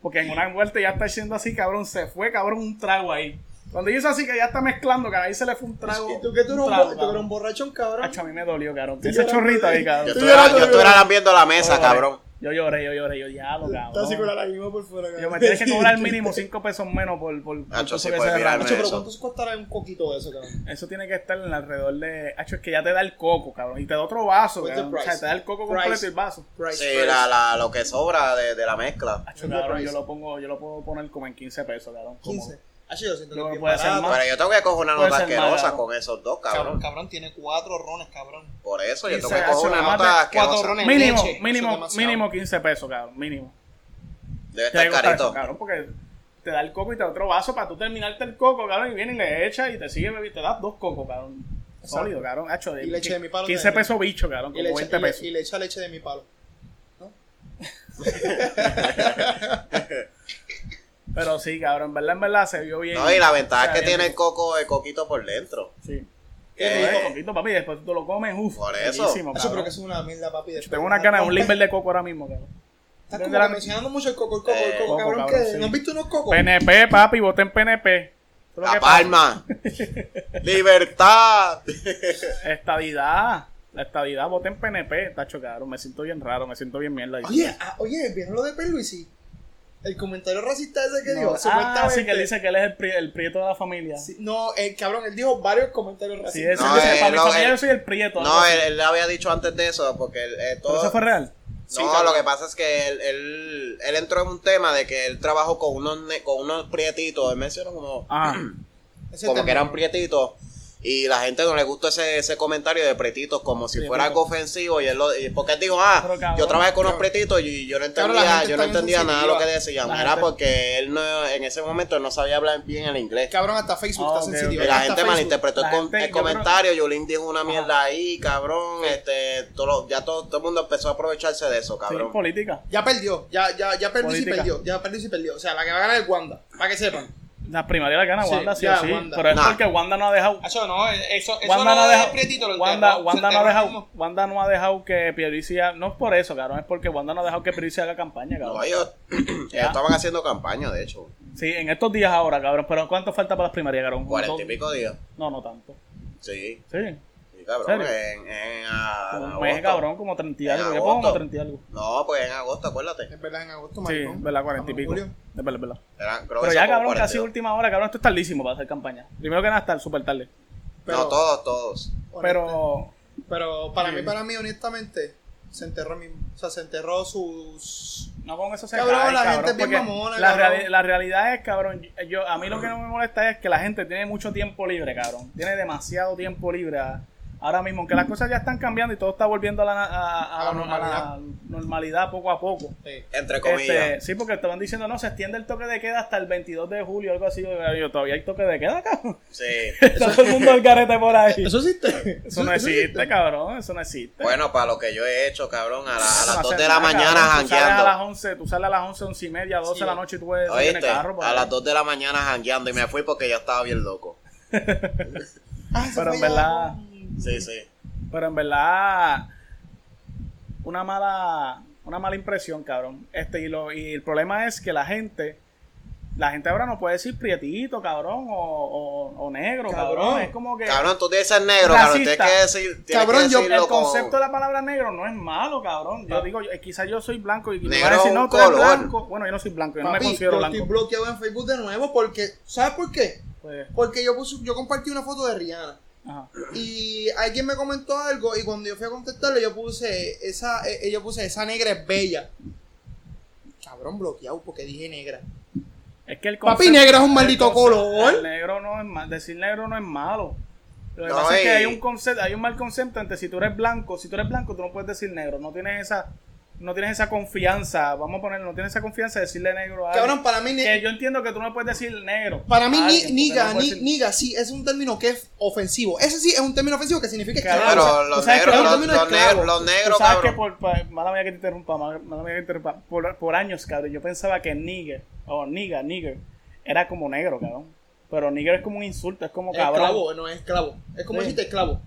porque en una vuelta ya está haciendo así, cabrón, se fue, cabrón, un trago ahí, cuando hizo así que ya está mezclando, que ahí se le fue un trago, ¿Y tú que tú eres un, borrachón, cabrón? Hacho, a mí me dolió, cabrón, ese chorrito ahí, cabrón, Yo llorando, yo lambiendo la mesa, cabrón. Yo lloré, yo lloré, yo diablo, cabrón. Está así con la lágrima por fuera, Yo cabrón. me tienes que cobrar mínimo <laughs> 5 pesos menos por, por, por Hacho, eso sí, derrama. mirarme. Hacho, pero eso. ¿cuánto costará un coquito de eso, cabrón? Eso tiene que estar en alrededor de. Hacho, es que ya te da el coco, cabrón. Y te da otro vaso, cabrón. O sea, te da el coco completo Price. y el vaso. Price Sí, la, la, lo que sobra de, de la mezcla. The cabrón, yo lo pongo, yo lo puedo poner como en 15 pesos, cabrón. Como- 15. Hacho, yo siento que No bien puede ser más. Pero yo tengo que coger una Puede nota asquerosa con esos dos, Cabrón, cabrón. cabrón, tiene cuatro rones, cabrón. Por eso yo tengo que coger una nota cuatro asquerosa. rones. Mínimo, leche, es mínimo, mínimo 15 pesos, cabrón. Mínimo. Debe estar que carito. eso, cabrón, porque te da el coco y te da otro vaso para tú terminarte el coco, cabrón. Y viene y le echa y te sigue bebiendo. Te das dos cocos, cabrón. Sólido, cabrón. Hacho, Y leche de mi palo 15 también. pesos bicho, cabrón. Y Como le, echa, 20 y, le, pesos. y le echa leche de mi palo. <laughs> <laughs> <laughs> Pero sí, cabrón. En verdad, en verdad se vio bien. No, y la ventaja O sea, es que bien tiene el coco, el coquito por dentro. Sí. ¿Qué? Poquito, papi. Después tú lo comes, uff. Por eso. cabrón. pero que es una mierda, papi. después Tengo una gana de un limber de coco ahora mismo, cabrón. Estás como la- mencionando mucho el coco, el coco, el Eh, coco, coco, cabrón. cabrón, que sí. ¿No has visto unos cocos? PNP, papi, voté en PNP. La palma. <laughs> Libertad. Estadidad. La estadidad, voté en PNP. Tacho, cabrón. Me siento bien raro, me siento bien mierda. Oye, ah, oye, ¿vieron lo de Perluisi? El comentario racista ese que No, dio. ah, sí, que él dice que él es el, pri- el prieto de la familia. Sí, no, el cabrón, él dijo varios comentarios Sí, racistas. eso No, dice, eh, para mi lo- familia yo soy el prieto. No, él, él había dicho antes de eso, porque él, eh, ¿Pero todo... eso fue real? Sí, no, cabrón. lo que pasa es que él, él, él entró en un tema de que él trabajó con unos, ne- con unos prietitos, él mencionó como, Ah, <clears throat> como que eran prietitos, y la gente no le gustó ese, ese comentario de pretitos como si Sí, fuera algo ofensivo, y él lo, y porque él dijo, ah, cabrón, yo trabajé con cabrón. pretitos y yo no entendía, yo no entendía nada de lo que decían, La era gente- porque él no, en ese momento no sabía hablar bien el inglés. Cabrón, hasta Facebook Ah, está ok, sensitivo. ok. Y la gente Facebook. malinterpretó el, La gente, el yo creo- comentario, Yulín dijo una mierda ahí, cabrón, este, todo, lo- ya todo, todo el mundo empezó a aprovecharse de eso, sí, cabrón. política. Ya perdió, ya, ya, ya perdió y perdió, ya perdió y perdió. O sea, la que va a ganar es Wanda, para que sepan. Las primarias las gana Sí, Wanda, sí ya, sí. Wanda. Pero es Nah. porque Wanda no ha dejado. Eso no, eso, eso Wanda no, no ha dejado, prietito, lo Wanda, Wanda no ha dejado. Wanda no ha dejado que Pierluisi haga, no es por eso, cabrón, es porque Wanda no ha dejado que Pierluisi haga campaña, cabrón. No, ellos, <clears throat> ellos estaban haciendo campaña, de hecho. Sí, en estos días ahora, cabrón, pero ¿cuánto falta para las primarias, cabrón? Cuarenta y pico días. No, no tanto. Sí, Sí, sí, cabrón. ¿Serio? En, en, como un agosto. cabrón, como 30 y algo. Yo pongo como agosto. 30 y algo. No, pues en agosto, acuérdate. Es verdad, en agosto, Sí, maricón. verdad, 40 y pico. Es verdad, es verdad. Creo Pero ya, cabrón, 42. casi última hora, cabrón, esto es tardísimo para hacer campaña. Primero que nada, estar súper tarde. Pero- no, todos, todos. Pero, Pero para Sí. mí, para mí, honestamente, se enterró mismo. O sea, se enterró sus. no con eso se Cabrón, cae, la cabrón, gente es bien mamona, la, reali- la realidad es, cabrón, yo, a mí lo que no me molesta es que la gente tiene mucho tiempo libre, cabrón. Tiene demasiado tiempo libre a- ahora mismo, aunque las cosas ya están cambiando y todo está volviendo a la, a- a- la normalidad poco a poco. Sí. Entre comillas. Este, sí, porque estaban diciendo, no, se extiende el toque de queda hasta el 22 de julio, algo así. Yo, todavía hay toque de queda, cabrón. Sí. Está <laughs> todo el mundo al garete por ahí. ¿Eso existe? Eso no existe, cabrón. Eso no existe. Bueno, para lo que yo he hecho, cabrón, a, la- a Eso no las 2 hace de la nada, mañana cabrón. Tú sales a las jangueando. 11, tú sales a las 11, 11 y media, 12 de la noche y tú puedes en el carro. a ahí. las 2 de la mañana jangueando y me fui porque ya estaba bien loco. <laughs> Pero en verdad- Sí, sí. Pero en verdad, una mala, una mala impresión, cabrón. Este, y, lo, y el problema es que la gente, la gente ahora no puede decir prietito, cabrón, o, o, o negro, cabrón. Cabrón. Es como que. Cabrón, tú dices negro, cabrón. Tienes Racista. que decir. Tienes Cabrón, que yo- el como- concepto de la palabra negro no es malo, cabrón. Yo digo, eh, quizás yo soy blanco y me Negro van a decir, es no, un tú eres blanco. Bueno, yo no soy blanco, yo no me considero yo blanco. estoy bloqueado en Facebook de nuevo porque. ¿Sabes por qué? Pues, Porque yo, puse, yo compartí una foto de Rihanna. Ajá. Y alguien me comentó algo y cuando yo fui a contestarle yo puse esa eh, yo puse esa negra es bella. Cabrón bloqueado porque dije negra. Es que el Papi, negro es un el maldito concepto- color. el negro no es mal, decir negro no es malo. Lo que No, pasa es que hay un concepto, hay un mal concepto entre si tú eres blanco, si tú eres blanco tú no puedes decir negro, no tienes esa no tienes esa confianza, vamos a poner, no tienes esa confianza de decirle negro a alguien. Cabrón, para mí que yo entiendo que tú no puedes decir negro. para mí alguien, niga, no ni, decir- niga sí es un término que es ofensivo. Ese sí es un término ofensivo que significa Cabrón, esclavo. o sea, Pero los negros, es un los, término los negros, los negros, sabes que cabrón. por, pa- mala mía que te interrumpa, mala mala mía que te interrumpa, por, por años, cabrón, yo pensaba que nigger, o niga, nigger, era como negro, cabrón. Pero nigger es como un insulto, es como cabrón. Esclavo, no es esclavo. Es como Sí. decirte esclavo.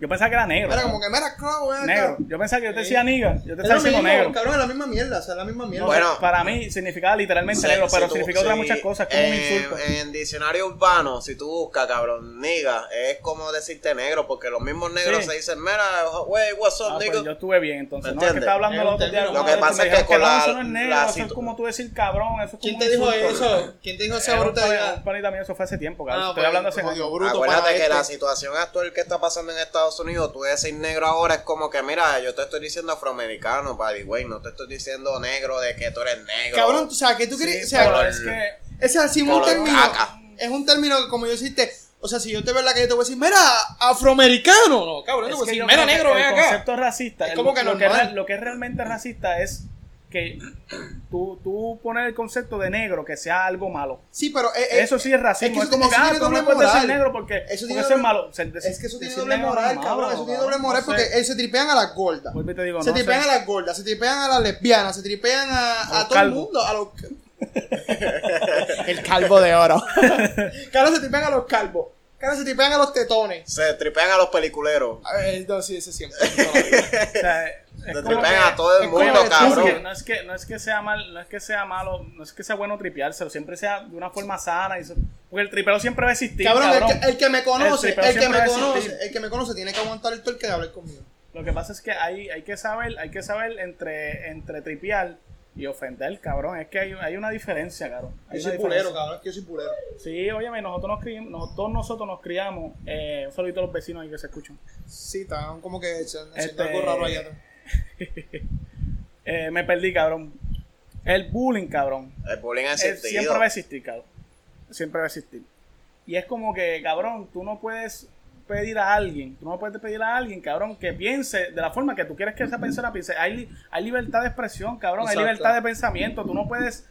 Yo pensaba que era negro. Era como que esclavo, ven acá. Negro. Yo pensaba que yo te decía niga. Yo te Es estaba lo diciendo mismo, negro. cabrón, es la misma mierda, o sea, es la misma mierda. Bueno, Para mí significaba literalmente negro, pero tú- significa otras muchas cosas, como un en, insulto. En diccionario urbano, si tú buscas, cabrón, niga, es como decirte negro, porque los mismos negros Sí. se dicen, mira, wey, what's up, Ah, pues nigga? yo estuve bien entonces. ¿Me No, es que entiendes? estaba hablando Es un otros días. término. Lo que pasa es que con no, la- eso no es negro, la eso es situ- como tú decir cabrón, eso es como ¿Quién un te dijo insulto. eso? ¿Quién te dijo esa Era un brutalidad? pan- un panita mío, eso fue hace tiempo, cabrón. Ah, Estoy pues, hablando hace jodido, bruto Acuérdate para que este. la situación actual que está pasando en Estados Unidos, tú decir negro ahora es como que, mira, yo te estoy diciendo afroamericano, the way, no te estoy diciendo negro de que tú eres negro. Cabrón, o sea, que tú Sí, quieres. o sea, color- es que O sea, si un término. caca. Es un término que, como yo decirte. O sea, si yo te veo en la calle, te voy a decir, mira, afroamericano. No, cabrón, te Es voy a decir, mira, negro, ven el acá. concepto racista, Es el- como que lo, que normal. lo que es realmente racista es que tú, tú pones el concepto de negro que sea algo malo. Sí, pero. eh, eh, Eso sí es racismo. es que eso- como que, eso ah, tiene tú no doble puedes decir moral. negro porque, Eso tiene doble- malo. Se- Es que eso tiene doble moral, malo, cabrón. Eso tiene doble moral porque ellos se tripean a las gordas. Te digo, se no tripean sé. a las gordas, se tripean a las lesbianas, se tripean a, A todo el mundo. A los... <laughs> el calvo de oro. <laughs> Cabrón, se tripean a los calvos. Cabrón, se tripean a los tetones. Se tripean a los peliculeros. A ver, no, sí, ese siempre. <laughs> O sea, Se tripean que- a todo el mundo, que- No es, que, cabrón. no, es que, no es que sea mal, no es que sea malo, no es que sea bueno tripeárselo, siempre sea de una forma sana. Y eso- porque el tripeo siempre va a existir, Cabrón, cabrón. El, que, el que me conoce, El que me conoce, el que me conoce tiene que aguantar el torque de hablar conmigo. Lo que pasa es que hay, hay que saber, hay que saber entre, entre tripear y ofender, cabrón. Es que hay, hay una diferencia, cabrón. Hay Yo soy pulero, cabrón, es que yo soy pulero. Sí, óyeme, nosotros nos criamos, nosotros, todos nosotros nos criamos, eh, un saludito a los vecinos ahí que se escuchan. Sí, estaban como que haciendo Este- algo raro allá atrás. <laughs> Eh, me perdí, cabrón. El bullying, cabrón. El bullying ha Eh, siempre existido. va a existir, cabrón. Siempre va a existir. Y es como que, cabrón, tú no puedes pedir a alguien, tú no puedes pedir a alguien, cabrón, que piense de la forma que tú quieres que esa persona piense. Hay, li- hay libertad de expresión, cabrón, Exacto. hay libertad de pensamiento. Tú no puedes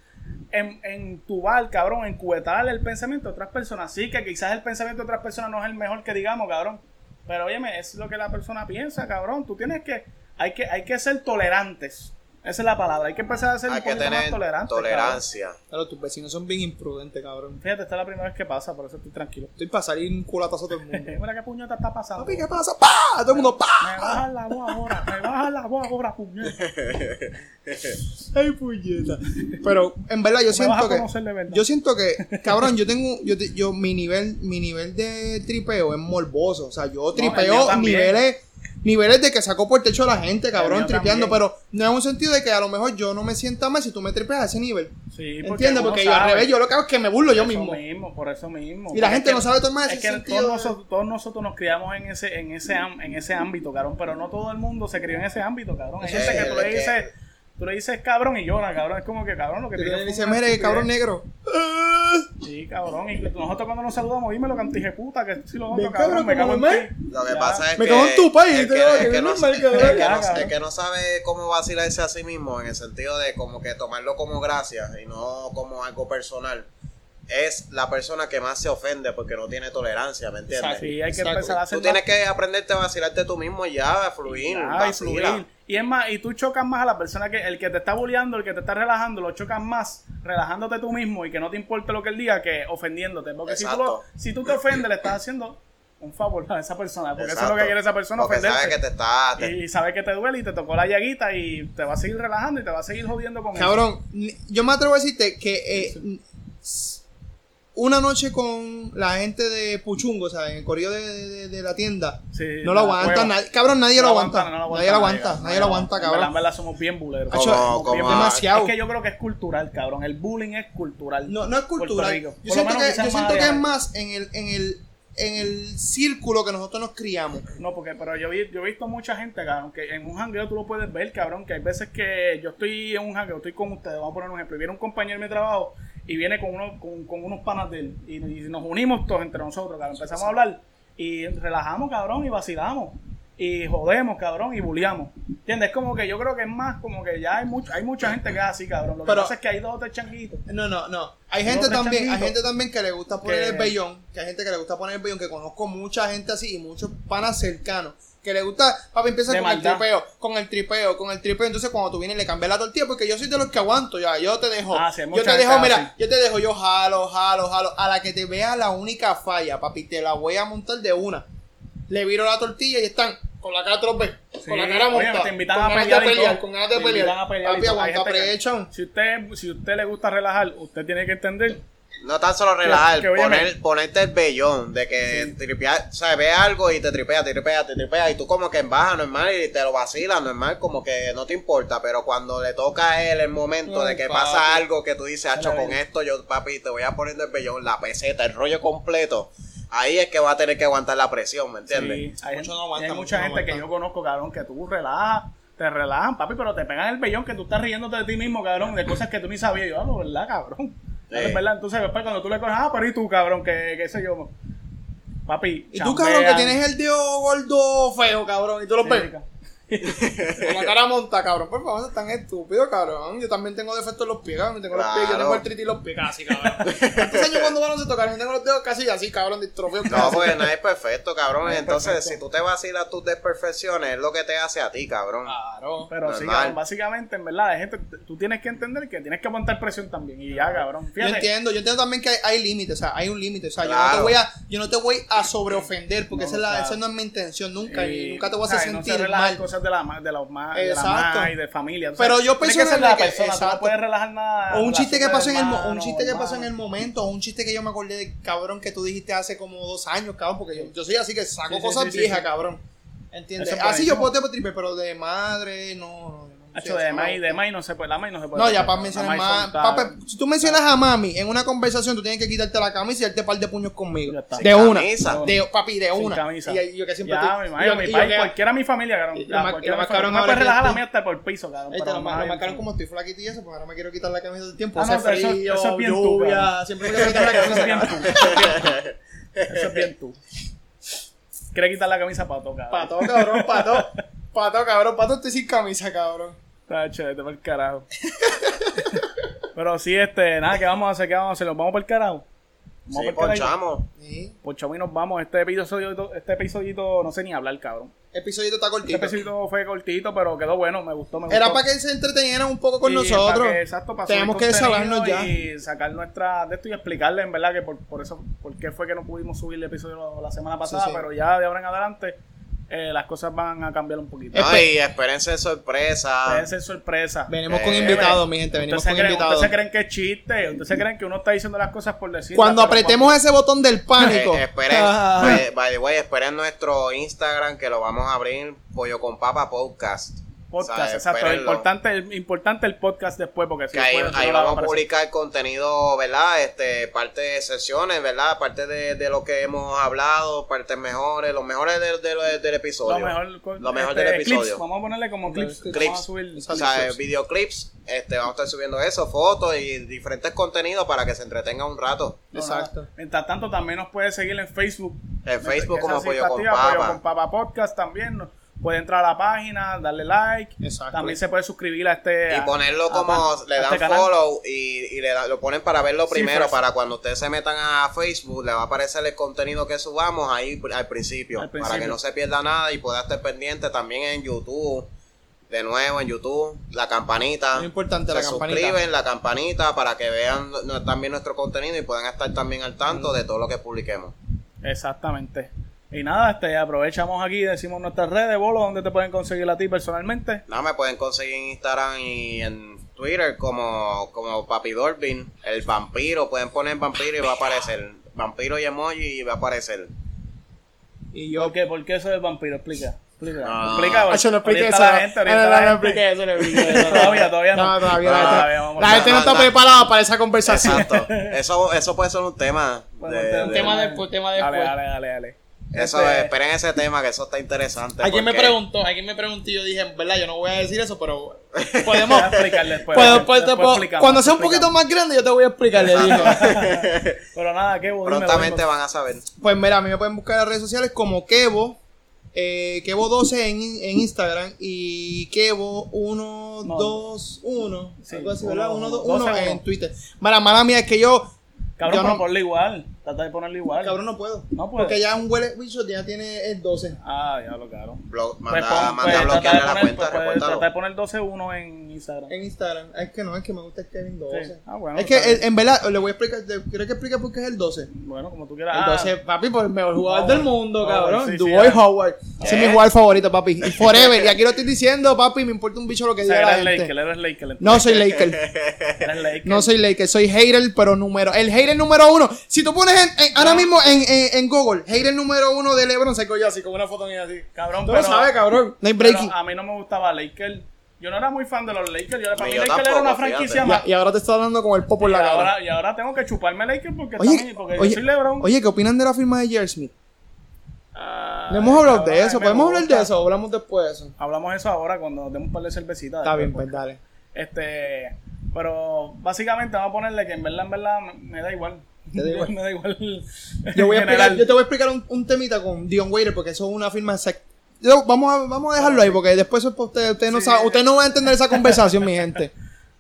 en, entubar, cabrón, encubetar el pensamiento de otras personas. Sí, que quizás el pensamiento de otras personas no es el mejor que digamos, cabrón. Pero óyeme, es lo que la persona piensa, cabrón. Tú tienes que, hay que, hay que ser tolerantes. Esa es la palabra. Hay que empezar a ser Hay un que poquito más tener tolerante. tolerancia. Claro, tus vecinos son bien imprudentes, cabrón. Fíjate, esta es la primera vez que pasa, por eso estoy tranquilo. Estoy para salir un culatazo a todo el mundo. <laughs> Mira qué puñeta está pasando. Papi, ¿qué pasa? ¡Pah! Todo el mundo, ¡pah! Me bajan la voz ahora, me bajan la voz ahora, puñeta. <laughs> Ay, puñeta. Pero en verdad yo Me vas siento a que conocer de verdad. yo siento que cabrón, yo tengo yo, yo mi nivel mi nivel de tripeo es morboso, o sea, yo tripeo también. niveles niveles de que saco por el techo a la gente, cabrón, tripeando, pero no es un sentido de que a lo mejor yo no me sienta mal si tú me tripeas a ese nivel. Sí, ¿Entiendes? uno Porque yo al revés, yo lo que hago es que me burlo yo Por eso mismo. por eso mismo. Y la Porque gente es no sabe tomar Es ese que sentido. todos nosotros, todos nosotros nos criamos en ese, en ese, am- en ese ámbito, cabrón, pero no todo el mundo se crió en ese ámbito, cabrón. Hay gente que tú le es dices, tú le dices cabrón y llora, cabrón. Es como que cabrón lo que Y te le dice, mire, cabrón negro. Sí, cabrón. Y nosotros cuando nos saludamos, dímelo, cantije puta, que si lo otro, cabrón, me cago en ti. Lo que pasa es Me que. cago en tu país, que, digo que que es que no- que sabe cómo vacilarse a sí mismo, en el sentido de como que tomarlo como gracia y no como algo personal, es la persona que más se ofende porque no tiene tolerancia, ¿me entiendes? Sí, hay que Exacto. empezar a hacer Tú tienes que aprenderte a vacilarte tú mismo y ya, a fluir. Ah, fluir. Y es más, y tú chocas más a la persona que el que te está bulleando, el que te está relajando, lo chocas más relajándote tú mismo y que no te importe lo que él diga que ofendiéndote. Porque si tú, lo- si tú te ofendes, le estás haciendo un favor a esa persona. Porque eso es lo que quiere esa persona, Porque ofenderte. sabe que te está. te- Y sabe que te duele y te tocó la llaguita y te va a seguir relajando y te va a seguir jodiendo con eso. Cabrón, yo me atrevo a decirte que eh, una noche con la gente de Puchungo, o sea, en el corrido de, de- de la tienda, Sí, no lo aguanta nadie. Cabrón, nadie lo aguanta. no Nadie lo aguanta, cabrón. nadie lo aguanta, cabrón. En verdad somos bien buleros. Como- bien demasiado. Es que yo creo que es cultural, cabrón. El bullying es cultural. No, no es cultural. Yo siento, que, quizás yo siento más que es más en el, en el, en el círculo que nosotros nos criamos. No, porque, pero yo, vi- yo he visto mucha gente, cabrón, que en un jangueo tú lo puedes ver, cabrón, que hay veces que yo estoy en un jangueo, estoy con ustedes, vamos a poner un ejemplo, y viene un compañero de mi trabajo y viene con, uno, con, con unos panas de él, y, y nos unimos todos entre nosotros, cabrón, empezamos a hablar y relajamos, cabrón, y vacilamos, y jodemos, cabrón, y bulleamos, ¿entiendes? Es como que yo creo que es más como que ya hay, mucho, hay mucha gente que es así, cabrón, lo que Pero- pasa es que hay dos o tres changuitos. No, no, no. Hay gente también, hay gente también que le gusta poner Que- el vellón, que hay gente que le gusta poner el vellón, que conozco mucha gente así y muchos panas cercanos. Que le gusta, papi, empieza De con maldad. el tripeo, con el tripeo, con el tripeo. Entonces, cuando tú vienes, le cambias la tortilla, porque yo soy de los que aguanto ya. Yo te dejo, Ah, sí, yo te dejo, mira, así. yo te dejo, yo jalo, jalo, jalo. A la que te vea la única falla, papi, te la voy a montar de una. Le viro la tortilla y están con la cara, ves, Sí, con la cara montada. te invitan con a pelear pelear, con ganas de Te pelear. a pelear y Papi, aguanta que-. Si usted, si usted le gusta relajar, usted tiene que entender No tan solo relajar, que, poner, ponerte el vellón de que tripear, o sea, ve algo y te tripea, te tripea, te tripea, y tú como que en baja normal y te lo vacilas normal, como que no te importa, pero cuando le toca a él el momento Ay, de que papi. pasa algo que tú dices, hacho, con esto yo, papi, te voy a poner el vellón, la peseta, el rollo completo, ahí es que va a tener que aguantar la presión, ¿me entiendes? Sí, hay, Mucho no aguanta, hay mucho mucha no gente que yo conozco, cabrón, que tú relajas, te relajan, papi, pero te pegan el vellón que tú estás riéndote de ti mismo, cabrón, de cosas que tú ni sabías. Yo, ah, no, ¿verdad, cabrón? Sí. Es verdad, entonces después cuando tú le coges, ah, pero y tú, cabrón, que qué sé yo. Papi, Y tú, cabrón, que tienes el dedo gordo feo, cabrón, y tú lo sí, ves. Con la cara monta, cabrón. Por favor, no tan estúpido, cabrón. Yo también tengo defectos en los pies, cabrón. Tengo los pies, yo Claro. tengo artritis en los pies casi, cabrón. ¿Cuántos años cuando van a tocar? Yo tengo los dedos casi así, cabrón, distrofios. No, porque nadie es perfecto, cabrón. Entonces, perfecto. si tú te vacilas tus desperfecciones, es lo que te hace a ti, cabrón. Claro. Pero sí, cabrón, básicamente, en verdad, hay gente, tú tienes que entender que tienes que aguantar presión también. Y ya, cabrón. Yo Fíjate, entiendo, yo entiendo también que hay, hay límites, o sea, hay un límite, o sea, yo no Claro. te voy a, yo no te voy a sobreofender, porque No, esa, es la, claro. esa no es mi intención nunca, y y, nunca te voy a hacer ¿sabes? no se sentir mal. cosas de la, de los más, de la y de familia. Pero sabes, yo tiene que la personalmente- persona, tú exacto. no puedes relajar nada. O un chiste que pasó en el un chiste que pasó en el momento, o un chiste que yo me acordé de cabrón que tú dijiste hace como dos años, cabrón, porque yo, yo soy así que saco Sí, cosas sí, sí, viejas, cabrón. ¿Entiendes? Así yo puedo te tripe, pero de madre, no, Hacho, de. May, de May no se puede, la May no se puede. No, ya para mencionar más. Papi, si tú mencionas a mami en una conversación, tú tienes que quitarte la camisa y darte par de puños conmigo. De Sin una. camisa. De, papi, de Sin una. camisa. Y yo que siempre ya, estoy- mi y madre, yo- mi y yo padre, que- cualquiera de mi familia, cabrón. Lo más- más cabrón No me ahora puedes que relajar la mía hasta por el piso, cabrón. Ahí te pero lo me marcaron como estoy flaquito y eso, pues ahora me quiero quitar la camisa todo el tiempo. Ah, hace frío, eso es bien tú, lluvia, cabrón. siempre me quiero quitar la Eso es camisa. bien tú. Eso es bien tú. Quiere quitar la camisa para tocar. Pato, cabrón, pato. Pato, cabrón, pato, estoy sin camisa, cabrón. Está chévere, por el carajo. <laughs> Pero sí, este, nada, ¿qué vamos a hacer? ¿Qué vamos a hacer? ¿Nos vamos por el carajo? Vamos Sí, a ver qué hay. ponchamos. Sí. Ponchamos y nos vamos. Este episodio, este episodio no sé ni hablar, cabrón. Episodio está Este cortito. episodio fue cortito, pero quedó bueno, me gustó, me gustó. Era para que se entretenieran un poco con nosotros. para que, exacto, para Tenemos que desahogarnos ya. Y sacar nuestra de esto y explicarle en verdad que por, por eso, por qué fue que no pudimos subir el episodio la semana pasada, sí. pero ya de ahora en adelante eh, las cosas van a cambiar un poquito. No, y espérense sorpresa. Pueden ser sorpresas. Venimos Eh, con invitados, mi gente. Venimos con se, creen, invitados. ustedes se creen que es chiste, ustedes se creen que uno está diciendo las cosas por decir. Cuando apretemos ese botón del pánico. Eh, esperen, Ah. by, by the way, esperen nuestro Instagram que lo vamos a abrir, Pollo con Papa Podcast. Podcast, O sea, exacto, espérenlo. importante, el- importante el podcast después porque si Que ahí, después vamos a aparecer. publicar contenido, ¿verdad? Este, parte de sesiones, ¿verdad? Parte de, de lo que hemos hablado, partes mejores, los mejores del, del, del episodio. Lo mejor, Lo mejor este, del clips, episodio. vamos a ponerle como clips. Clips. Vamos a subir. O sea, videoclips, este, vamos a estar subiendo eso, fotos y diferentes contenidos para que se entretenga un rato. Exacto. Mientras tanto, también nos puede seguir en Facebook. En Facebook como está con Papa. con Papa Podcast también. Puede entrar a la página, darle like. Exacto. También se puede suscribir a este. Y ponerlo a- como a le este dan follow y, y le da- lo ponen para verlo primero, para cuando ustedes se metan a Facebook, le va a aparecer el contenido que subamos ahí al principio, Al para que no se pierda nada y pueda estar pendiente también en YouTube. De nuevo en YouTube, la campanita. Muy importante, se la campanita. suscriben, la campanita para que vean no- también nuestro contenido y puedan estar también al tanto de todo lo que publiquemos. Exactamente. Y nada, este, aprovechamos aquí y decimos nuestras redes, Bolo, donde te pueden conseguir a ti personalmente. No, me pueden conseguir en Instagram y en Twitter como, como Papi Dolphin, el vampiro. Pueden poner vampiro y va a aparecer. Vampiro y emoji y va a aparecer. Y yo. ¿Por qué? ¿Por qué eso del vampiro? Explica. Explica. No. Explica. Ah, no Orienta eso. a la gente, orienta no, a no, la no gente. expliqué eso, no <laughs> eso. Todavía, todavía no. No, todavía la No, gente, todavía vamos la gente no está preparada para esa conversación. Exacto. Eso, eso puede ser un tema. Bueno, de- un de- tema después, tema Dale, después. dale, dale, dale. Eso, Este- esperen ese tema que eso está interesante. Alguien me porque- preguntó, alguien me preguntó y yo dije, verdad, yo no voy a decir eso, pero <laughs> podemos. Voy a explicar después. puedo- después cuando sea un poquito más grande, yo te voy a explicar, le dije. <laughs> Pero nada, bueno. Prontamente van a saber. Pues mira, a mí me pueden buscar en las redes sociales como Kevo, eh, Kevo12 en, en Instagram y Kevo121, Sí, algo así, uno- ¿verdad? 1 12, en. Twitter. Mala, mala mía, es que yo, Cabrón, Yo no- ponle igual. Trata de ponerlo igual. cabrón, no puedo. No puede. Porque ya un huele bicho ya tiene el 12 Ah, ya lo cabrón. Blo- Pues manda pon- manda pues a bloquearle la poner- cuenta, pues, pues, trata de poner 12-1 en Instagram. en Instagram. Es que no, es que me gusta el Kevin 12. Sí. Ah, bueno, es que en verdad, le voy a explicar, quiero que explique por qué es el 12. Bueno, como tú quieras. El Ah, 12, papi, por el mejor jugador del mundo, cabrón. sí, sí, Dwight ah. Howard. Ese es Eh. mi jugador favorito, papi. Y forever. Y aquí lo estoy diciendo, papi, me importa un bicho lo que o sea, diga la eres gente. Laker, eres Laker. No soy Laker. <laughs> Eres Laker. No soy Laker, soy hater, pero número. El hater número uno. Si tú pones en- en- ahora mismo en, en, en Google, hater número uno de LeBron, se yo así, con una foto mía así. Cabrón, Tú pero, lo sabes, cabrón. No hay pero breaking. a mí no me gustaba Laker. Yo no era muy fan de los Lakers. Yo, para Ni mí yo Laker era una franquicia Y, más. y ahora te está dando como el popo en Y la cara. ahora, y ahora tengo que chuparme Laker porque, Oye, también- porque oye, yo soy LeBron. oye, ¿qué opinan de la firma de Jerry Smith? Ah, No hemos hablado de eso. ¿Podemos hablar de eso? Hablamos después de eso. Hablamos eso ahora cuando nos demos un par de cervecitas. Está bien, pues dale. Este, pero básicamente vamos a ponerle que en verdad, en verdad, me, me da igual. Te da igual. me da igual. Yo, voy a explicar, yo te voy a explicar un, un temita con Dion Waiter porque eso es una firma Yo- vamos, a, vamos a dejarlo ahí porque después usted. Usted no, Sí. sabe, usted no va a entender esa conversación, mi gente.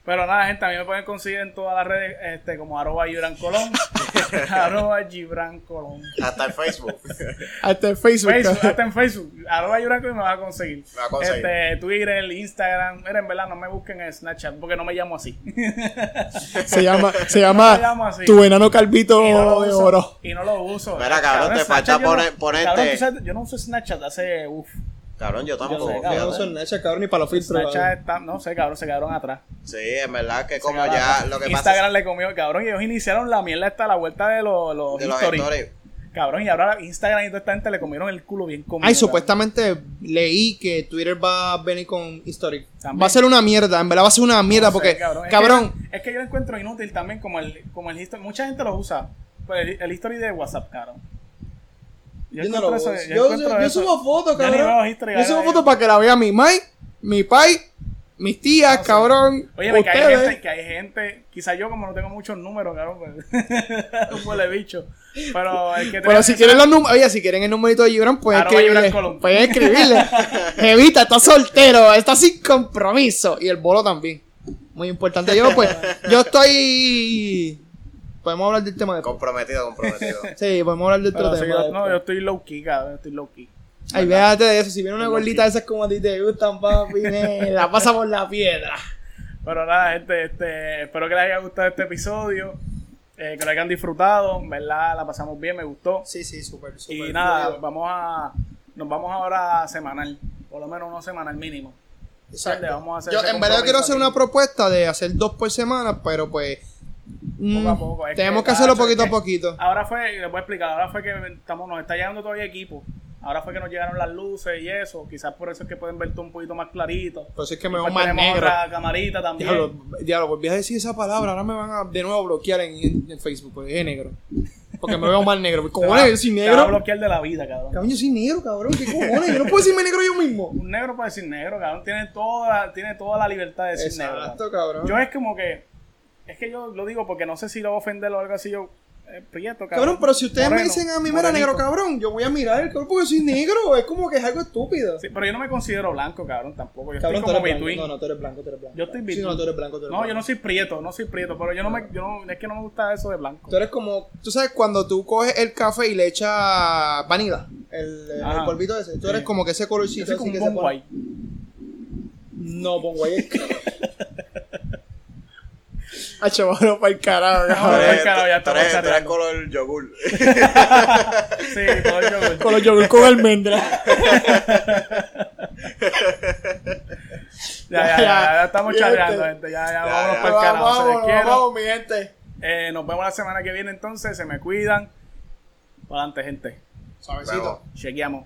Pero nada, gente, a mí me pueden conseguir en todas las redes este, como arroba Gibran Colón. <laughs> arroba Gibran Colón. Hasta el Facebook. <laughs> Hasta el Facebook. Facebook, hasta en Facebook, arroba Gibran Colón me va a conseguir. Me va a conseguir. Este, Twitter, Instagram. Miren, en verdad, no me busquen en Snapchat porque no me llamo así. <laughs> Se llama, se llama llamo así. Tu enano calvito no de uso. oro. Y no lo uso. Mira, cabrón, te falta no- poner- ponerte- cabrón, tú sabes, yo no uso Snapchat hace. Uf. Cabrón, yo tampoco. sé, Yo cabrón. no Snapchat, cabrón, ni para los filtros. Snapchat está. No sé, cabrón, se quedaron atrás. Sí, en verdad que Se como ya atrás. lo que Instagram pasa le comió, cabrón, y ellos iniciaron la mierda hasta la vuelta de los, los de los history. stories. Cabrón, y ahora Instagram y toda esta gente le comieron el culo bien comido. Ay, cabrón. supuestamente leí que Twitter va a venir con History. También. Va a ser una mierda, en verdad va a ser una mierda No sé, porque, cabrón. cabrón, Es que, es que yo lo encuentro inútil también como el, como el history. Mucha gente lo usa. Pues el, el history de WhatsApp, cabrón. Yo, no encuentro lo eso- uso. yo subo fotos, cabrón. Yo subo fotos para que la vea mi Mike, mi pai, mis tías, No cabrón. Oye, que hay gente, que hay gente, quizá yo como no tengo muchos números, cabrón, pues, <laughs> un huele bicho. Pero el que Pero si quieren los números, oye, si quieren el numerito de Gibran, pueden escribirle. Pueden escribirle. <laughs> Evita, está soltero, está sin compromiso. Y el bolo también. Muy importante. Yo, pues, yo estoy. Podemos hablar del tema después. Comprometido, comprometido. <laughs> Sí, podemos hablar del otro sí, tema. yo, no, yo estoy low key, cabrón. Estoy low key. Ay, véate de eso. Si viene una gordita de esas como a ti te gustan, papi, <laughs> la pasa por la piedra. Pero nada, gente, este, espero que les haya gustado este episodio. eh, que lo hayan disfrutado. En verdad, la pasamos bien, me gustó. Sí, sí, súper, Y nada, vamos a. Nos vamos ahora a semanal. Por lo menos uno semanal mínimo. Exacto. Vamos a hacer Yo en verdad quiero hacer una propuesta de hacer dos por semana, pero pues Poco a poco, es tenemos que, que hacerlo poquito a poquito. Ahora fue, les voy a explicar, ahora fue que estamos, nos está llegando todavía equipo. Ahora fue que nos llegaron las luces y eso. Quizás por eso es que pueden verte un poquito más clarito. Por eso es que me veo pues más negro. otra camarita también. Diablo, diablo, volví a decir esa palabra, ahora me van a de nuevo bloquear en, en- en Facebook, porque es negro. Porque me veo más negro. <laughs> Cojones, yo soy te va a negro. bloquear de la vida, cabrón. Cabrón, yo soy negro, cabrón. ¿Qué cojones? Yo no puedo decirme negro yo mismo. <laughs> Un negro puede decir negro, cabrón. Tiene toda, tiene toda la libertad de decir negro. Exacto, cabrón. Yo es como que. Es que yo lo digo porque no sé si lo voy a ofender o algo así. Yo. Eh, prieto, cabrón. Cabrón, pero si ustedes me dicen a mí, mira, negro, cabrón, yo voy a mirar el cuerpo porque soy negro. Es como que es algo estúpido. Sí, pero yo no me considero blanco, cabrón, tampoco. Yo Cabrón, estoy como blanco. No, no, tú eres blanco, tú eres blanco. Yo estoy Sí, between. no, tú eres blanco, tú eres No, yo no soy prieto, no soy prieto, pero yo no me, yo no, es que no me gusta eso de blanco. Tú eres como, tú sabes, cuando tú coges el café y le echas vanilla, el, el polvito ese, tú Sí. eres como que ese Yo colorcito así como que un se Bon pone. No, Bonguay es. <laughs> Hacho, bueno, para el carajo, cabrón. Tú eres- carajo, ya estamos charreando. color yogur. <laughs> Sí, todo el yogur. <laughs> Con los yogur con almendra. Ya, ya, ya, ya estamos este. gente. Ya, ya, Ya, vámonos para el carajo. Se les Vamos, vamos, mi gente. Eh, nos vemos la semana que viene entonces. Se me cuidan. Para adelante, gente. Suavecito. Vamos. Chequeamos.